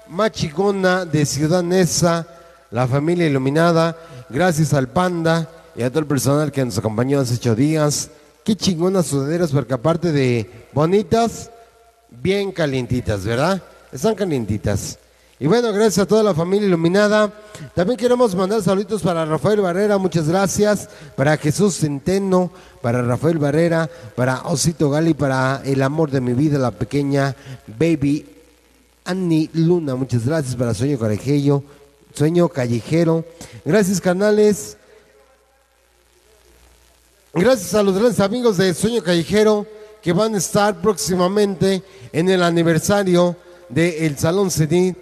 más chingona de Ciudad Neza, la familia iluminada. Gracias al Panda y a todo el personal que nos acompañó hace ocho días. Qué chingonas sudaderas, porque aparte de bonitas, bien calientitas, ¿verdad? Están calientitas. Y bueno, gracias a toda la familia iluminada. También queremos mandar saluditos para Rafael Barrera, muchas gracias. Para Jesús Centeno, para Rafael Barrera, para Osito Gali, para el amor de mi vida, la pequeña Baby Annie Luna, muchas gracias. Para Sueño Callejero, Sueño Callejero. Gracias, canales. Gracias a los grandes amigos de Sueño Callejero que van a estar próximamente en el aniversario del Salón Cenit.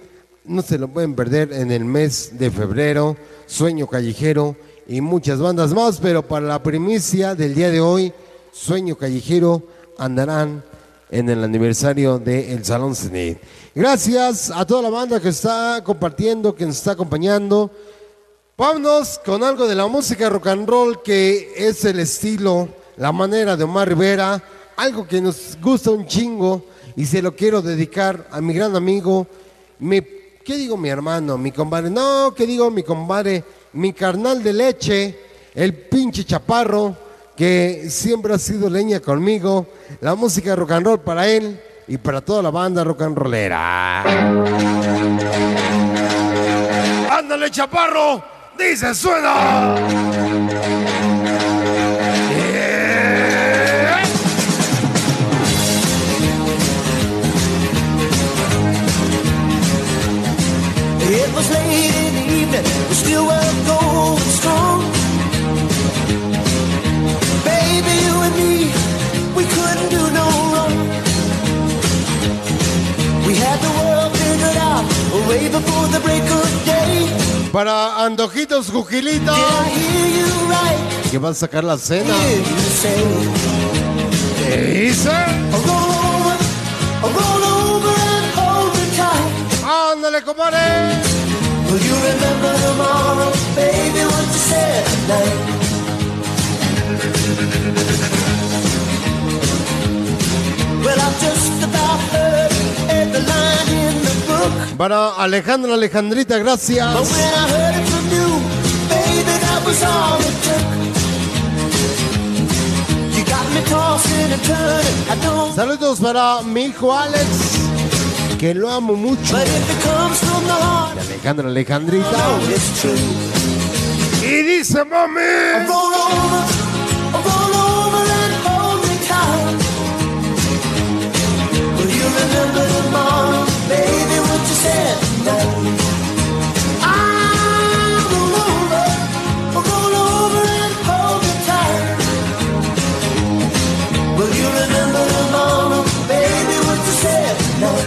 No se lo pueden perder en el mes de febrero. Sueño Callejero y muchas bandas más, pero para la primicia del día de hoy, Sueño Callejero andarán en el aniversario del Salón Cenit. Gracias a toda la banda que está compartiendo, que nos está acompañando. Vámonos con algo de la música rock and roll que es el estilo, la manera de Omar Rivera, algo que nos gusta un chingo y se lo quiero dedicar a mi gran amigo, mi, ¿qué digo mi hermano? Mi compadre, no, ¿qué digo mi compadre? Mi carnal de leche, el pinche chaparro que siempre ha sido leña conmigo, la música rock and roll para él y para toda la banda rock and rollera. ¡Ándale, chaparro! ¡Dice, suena! The Para Andojitos right? que va a sacar la cena. ¿Qué dice? oh, roll and turning. I don't. Saludos para mi hijo Alex, que lo amo mucho. Heart, Alejandra Alejandrita. Y dice, mami. Roll over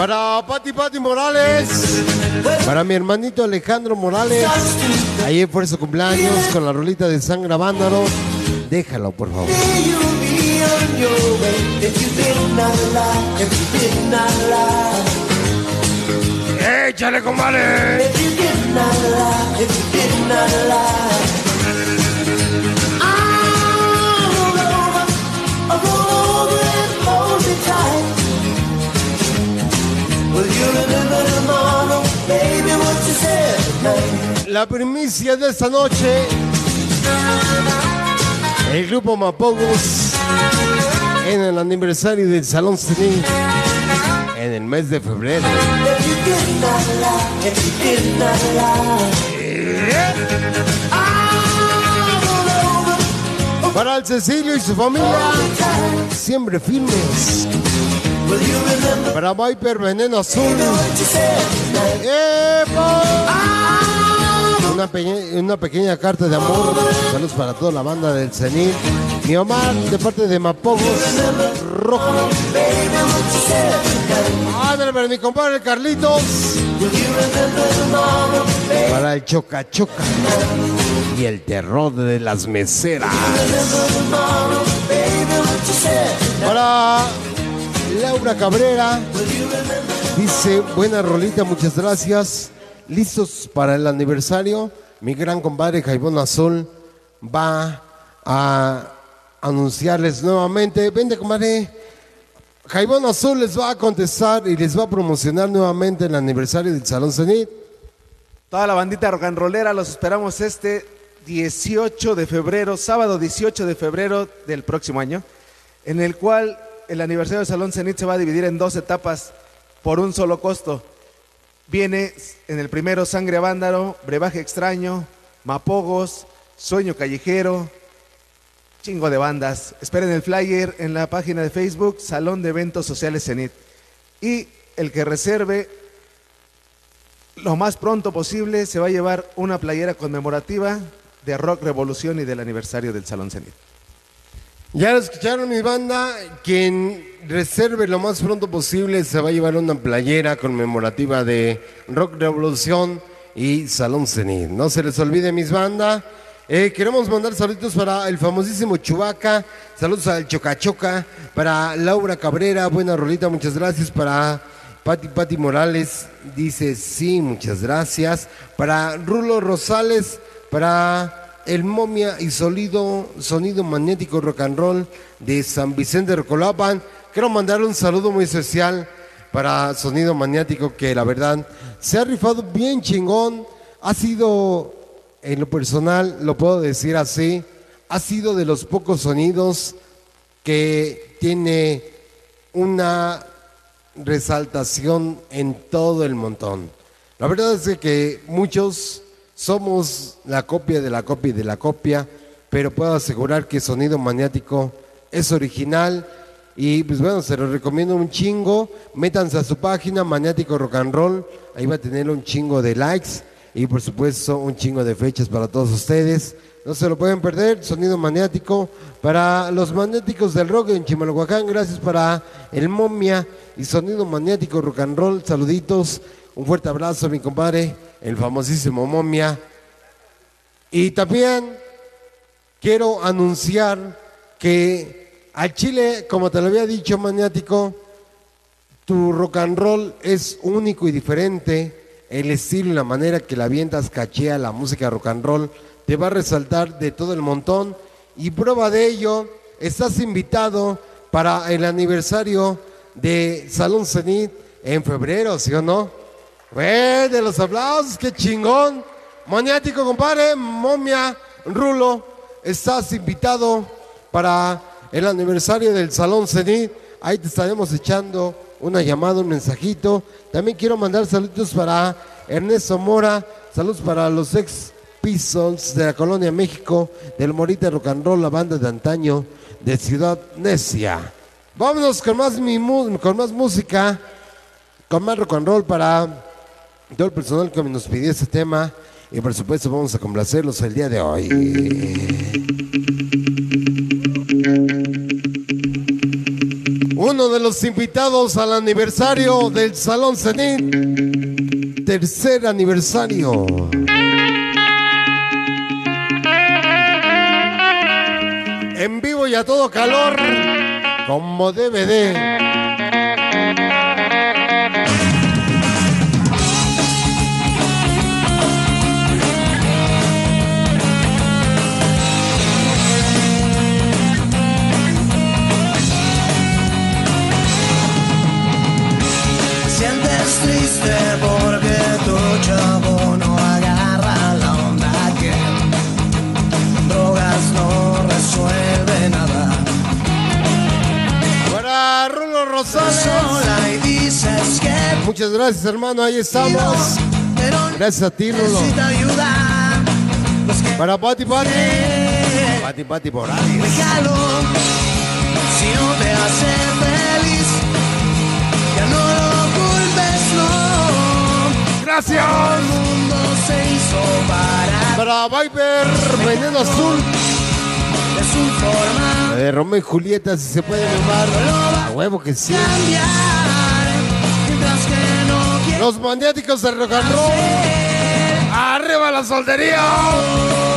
Para Pati Pati Morales. Para mi hermanito Alejandro Morales. Ayer fue su cumpleaños con la rolita de Sangra Vándaro. Déjalo, por favor. You'll be La primicia de esta noche. El grupo Mapogos en el aniversario del Salón Cenit en el mes de febrero. Para el Cecilio y su familia, siempre firmes. Para Viper Veneno Azul. ¡Epa! Una, peque- una pequeña carta de amor. Saludos para toda la banda del Cenit. Mi Omar, de parte de Mapogos Rojo. Ándale, para mi compadre Carlitos. Para el Choca Choca. Y el terror de las meseras. Para Laura Cabrera. Dice, buena rolita, muchas gracias. Listos para el aniversario. Mi gran compadre Jaibón Azul va a anunciarles nuevamente. Vente, compadre. Jaibón Azul les va a contestar y les va a promocionar nuevamente el aniversario del Salón Cenit. Toda la bandita rock and rollera los esperamos este 18 de febrero, sábado 18 de febrero del próximo año, en el cual el aniversario del Salón Cenit se va a dividir en dos etapas por un solo costo. Viene en el primero Sangre a Vándaro, Brebaje Extraño, Mapogos, Sueño Callejero, chingo de bandas. Esperen el flyer en la página de Facebook Salón de Eventos Sociales Cenit. Y el que reserve lo más pronto posible se va a llevar una playera conmemorativa de Rock Revolución y del aniversario del Salón Cenit. Ya lo escucharon mi banda, quien reserve lo más pronto posible se va a llevar una playera conmemorativa de Rock Revolución y Salón Cenit. No se les olvide mis banda. Eh, queremos mandar saludos para el famosísimo Chubaca, saludos al Chocachoca, para Laura Cabrera, buena rolita, muchas gracias, para Pati Pati Morales, dice sí, muchas gracias, para Rulo Rosales, para el momia y sonido, magnético rock and roll de San Vicente de Rocolapan. Quiero mandar un saludo muy especial para Sonido Maniático, que la verdad se ha rifado bien chingón. Ha sido, en lo personal, lo puedo decir así, ha sido de los pocos sonidos que tiene una resaltación en todo el montón. La verdad es que muchos somos la copia de la copia de la copia, pero puedo asegurar que Sonido Maniático es original y pues bueno, se lo recomiendo un chingo. Métanse a su página Maniático Rock and Roll, ahí va a tener un chingo de likes y por supuesto un chingo de fechas para todos ustedes. No se lo pueden perder, Sonido Maniático. Para los magnéticos del rock en Chimalhuacán, gracias para el Momia y Sonido Maniático Rock and Roll. Saluditos, un fuerte abrazo, mi compadre, el famosísimo Momia. Y también quiero anunciar que al Chile, como te lo había dicho, Maniático, tu rock and roll es único y diferente. El estilo y la manera que la avientas cachea la música rock and roll te va a resaltar de todo el montón. Y prueba de ello, estás invitado para el aniversario de Salón Cenit en febrero, ¿sí o no? Güey, de los aplausos, qué chingón. Maniático, compadre, momia, rulo, estás invitado para el aniversario del Salón Cenit. Ahí te estaremos echando una llamada, un mensajito. También quiero mandar saludos para Ernesto Mora, saludos para los ex Pistols de la Colonia México, del Morita Rock and Roll, la banda de antaño de Ciudad Necia. Vámonos con más, mi con más música, con más rock and roll para todo el personal que nos pidió este tema. Y por supuesto vamos a complacerlos el día de hoy. Uno de los invitados al aniversario del Salón Cenit. Tercer aniversario. En vivo y a todo calor. Como DVD. Sientes triste porque tu chavo no agarra la onda que drogas no resuelve nada. Para Rulo Rosales. Sola y dices que Muchas gracias, hermano. Ahí estamos. pero Gracias a ti, Rulo. Para Pati Pati. Pati Pati por ahí. Si no te hace El mundo se hizo para Viper, Veneno Azul. de su forma La de Romeo y Julieta, si se puede llamar. A huevo que sí. Los maniáticos del rock. ¡Arriba la soltería!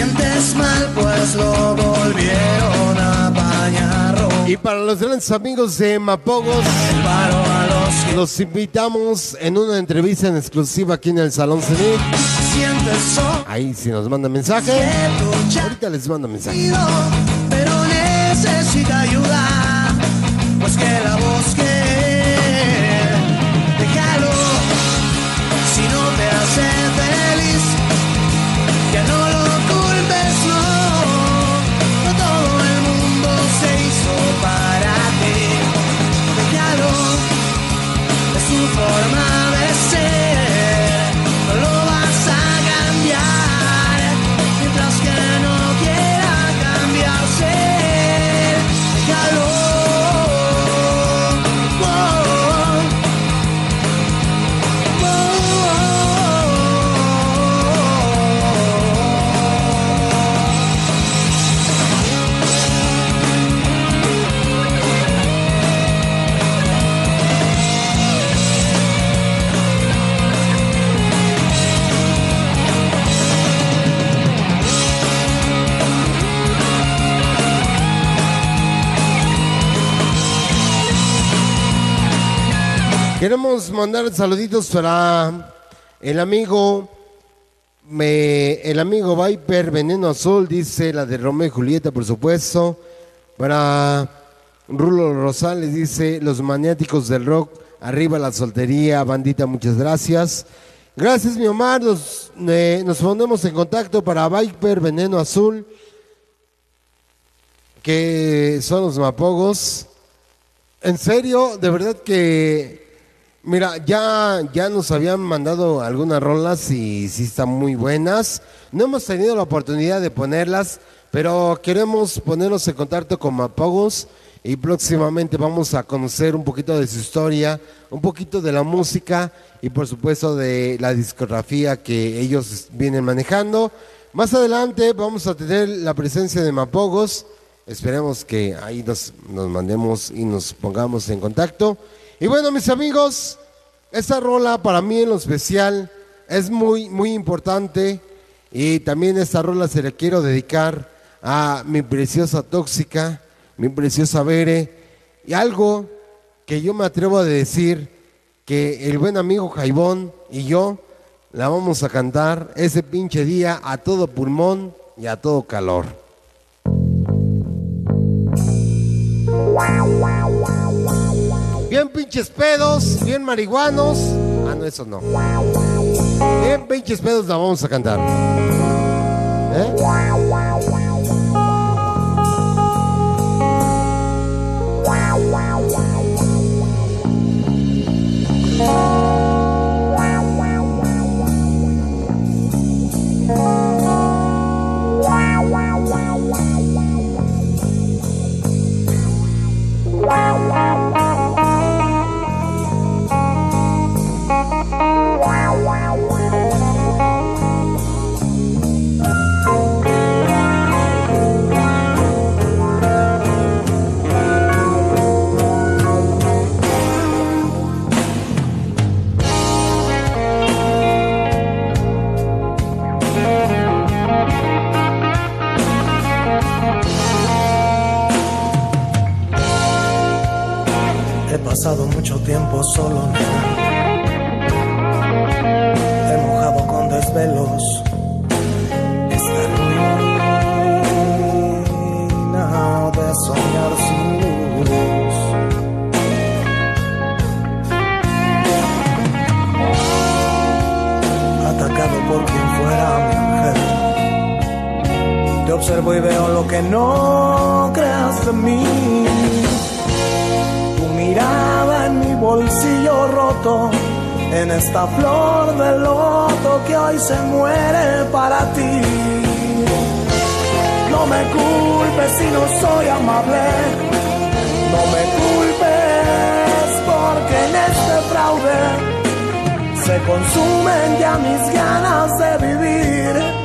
Sientes mal, pues lo volvieron a bañar. Y para los grandes amigos de Mapogos, los los invitamos en una entrevista en exclusiva aquí en el Salón Cenit. Ahí si nos manda mensaje. Ahorita les mando mensaje. pero necesita Queremos mandar saluditos para el amigo, el amigo Viper Veneno Azul, dice la de Romeo y Julieta, por supuesto. Para Rulo Rosales, dice los maniáticos del rock, arriba la soltería, bandita, muchas gracias. Gracias, mi Omar, nos, eh, nos ponemos en contacto para Viper Veneno Azul, que son los mapogos. En serio, de verdad que Mira, ya, ya nos habían mandado algunas rolas y sí están muy buenas. No hemos tenido la oportunidad de ponerlas, pero queremos ponernos en contacto con Mapogos y próximamente vamos a conocer un poquito de su historia, un poquito de la música y por supuesto de la discografía que ellos vienen manejando. Más adelante vamos a tener la presencia de Mapogos. Esperemos que ahí nos, nos mandemos y nos pongamos en contacto. Y bueno, mis amigos, esta rola para mí en lo especial es muy, muy importante. Y también esta rola se le quiero dedicar a mi preciosa tóxica, mi preciosa Bere. Y algo que yo me atrevo a decir que el buen amigo Jaibón y yo la vamos a cantar ese pinche día a todo pulmón y a todo calor. Bien pinches pedos, bien marihuanos. Ah, no, eso no. Bien pinches pedos la vamos a cantar. ¿Eh? Pasado mucho tiempo solo. He mojado con desvelos esta ruina de soñar sin luz. Atacado por quien fuera mi ángel. Te observo y veo lo que no creas de mí. En mi bolsillo roto, en esta flor de loto que hoy se muere para ti. No me culpes si no soy amable, no me culpes porque en este fraude se consumen ya mis ganas de vivir.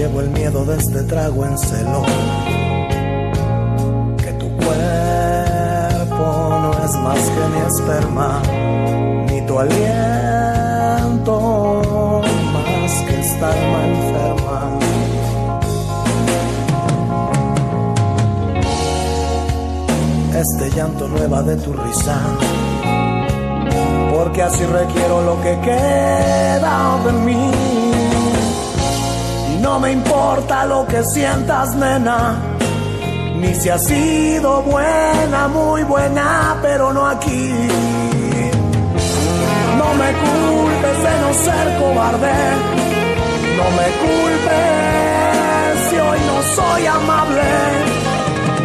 Llevo el miedo de este trago en celo. Que tu cuerpo no es más que mi esperma, ni tu aliento más que esta alma enferma. Este llanto nueva de tu risa, porque así requiero lo que queda de mí. No me importa lo que sientas, nena. Ni si has sido buena, muy buena, pero no aquí. No me culpes de no ser cobarde. No me culpes si hoy no soy amable.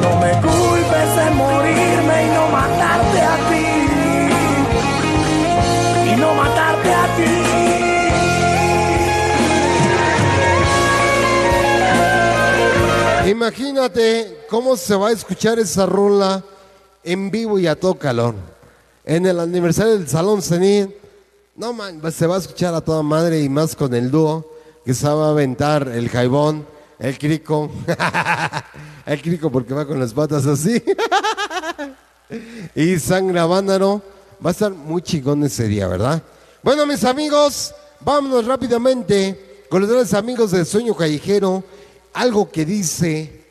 No me culpes de morirme y no matarte a Imagínate cómo se va a escuchar esa rola en vivo y a todo calor. En el aniversario del Salón Cenit. No man, pues se va a escuchar a toda madre y más con el dúo que se va a aventar el jaibón, el crico. el crico porque va con las patas así. y sangra vándaro. Va a estar muy chingón ese día, ¿verdad? Bueno, mis amigos, vámonos rápidamente con los grandes amigos de Sueño Callejero. Algo que dice,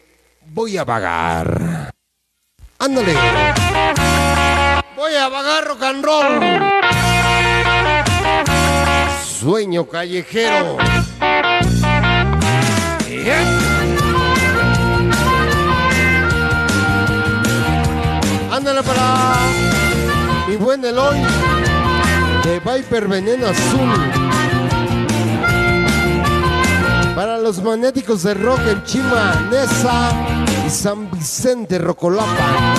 voy a vagar. Ándale. Voy a vagar rock and roll. Sueño callejero. Ándale para mi buen Eloy de Viper Veneno Azul. Los magnéticos de rock en Chima, Nesa y San Vicente Rocolapa.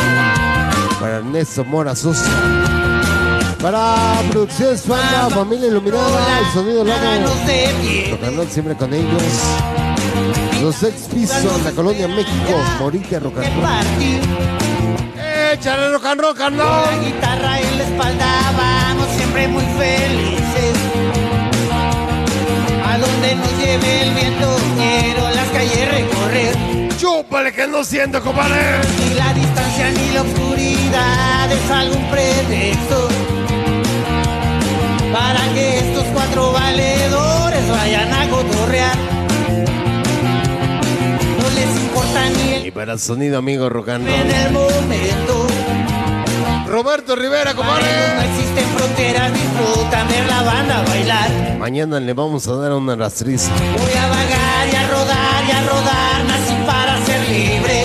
Para Ernesto Mora Sosa. Para Producciones Fanda, Familia Iluminada, el Sonido Lobo. Rock siempre con ellos. Los ex pisos, la colonia México, Morita Roll. Échale rock and roll, roll. La guitarra en la espalda vamos siempre muy felices. Donde nos lleve el viento, quiero las calles recorrer. Chúpale que no siento, compadre. Ni la distancia ni la oscuridad es algún pretexto. Para que estos cuatro valedores vayan a cotorrear. No les importa ni el Y para sonido amigo rock and en el momento. Roberto Rivera, ellos no compadre. existen fronteras, disfrutan ver la banda bailar. Mañana le vamos a dar una rastriza. Voy a vagar y a rodar y a rodar, nací para ser libre.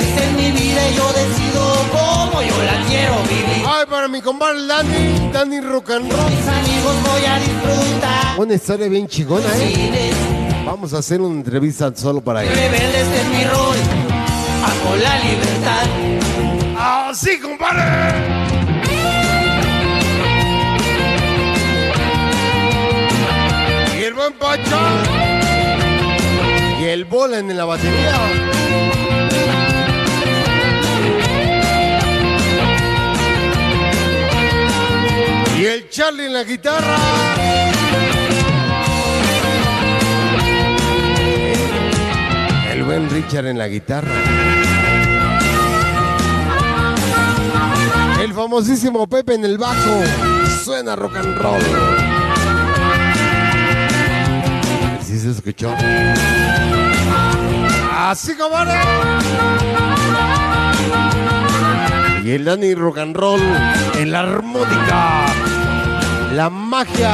Esta es mi vida y yo decido cómo yo la quiero vivir. Ay, para mi compadre Dani, Dani Rock and Roll. Mis amigos voy a disfrutar. Una historia bien chingona, ¿eh? Vamos a hacer una entrevista solo para él. rebelde, este es mi rol. Amo la libertad. ¡Así, compadre! Y el buen Pacho. Y el bolen en la batería. Y el Charlie en la guitarra. El buen Richard en la guitarra. El famosísimo Pepe en el bajo. Suena rock and roll. ¿Sí se escuchó? Así como Y el Dani rock and roll en la armónica. La magia.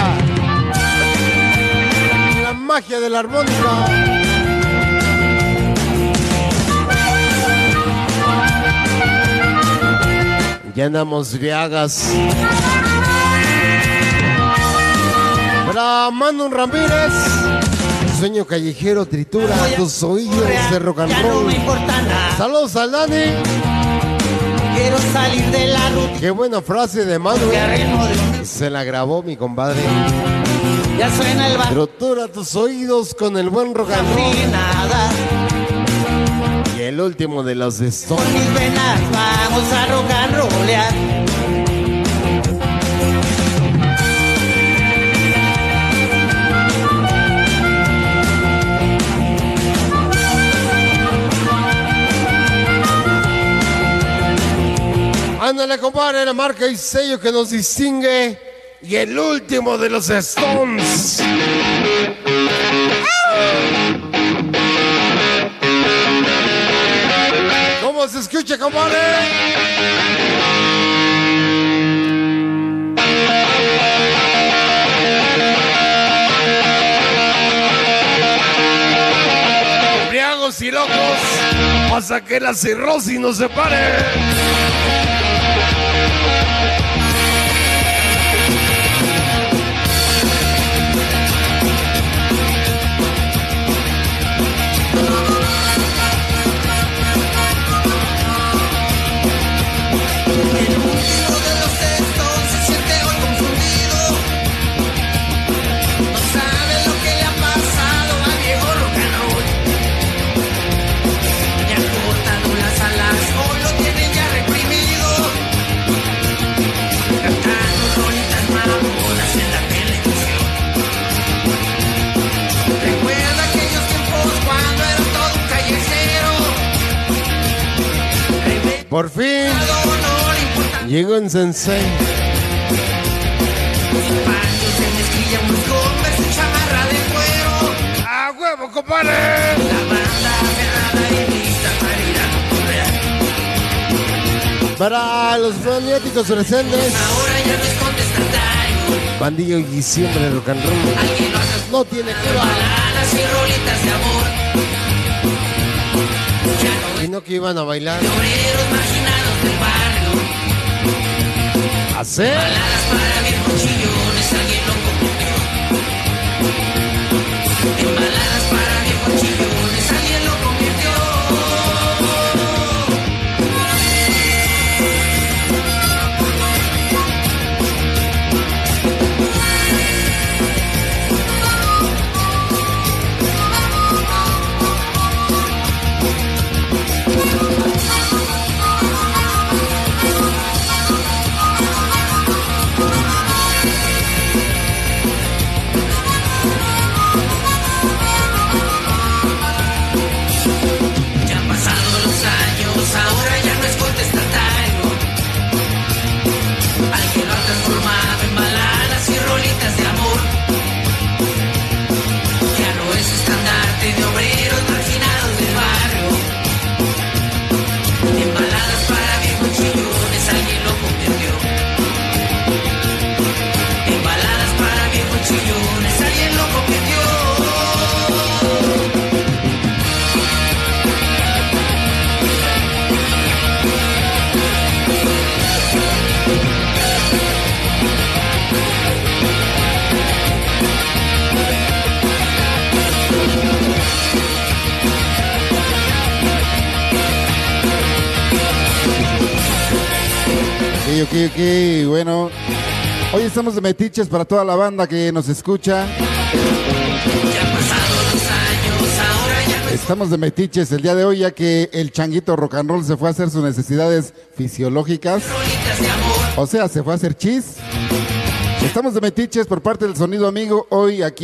La magia de la armónica. Ya andamos briagas. Para Manu Ramírez. Sueño callejero tritura tus oídos de rock and Ya no roll. me importa nada. Saludos al Dani. Quiero salir de la rutina. Qué buena frase de Manu. De un- Se la grabó mi compadre. Ya suena el bar. Tritura tus oídos con el buen rock and roll. nada. El último de los Stones. Con mis venas vamos a rock and rollear. Ándale, compadre, la marca y sello que nos distingue. Y el último de los Stones. ¿Cómo se escucha, compadre? Y locos, hasta que la cirrosis nos separe. Chamarra de cuero. ¡A huevo, compadre! Para los fanáticos presentes, bandillo y siempre rock and roll. No tiene cura. Y no que iban a bailar. ¿Hacer? Estandarte de obreros Ok, ok, bueno. Hoy estamos de metiches para toda la banda que nos escucha. Estamos de metiches el día de hoy ya que el changuito rock and roll se fue a hacer sus necesidades fisiológicas. O sea, se fue a hacer chis. Estamos de metiches por parte del sonido amigo hoy aquí.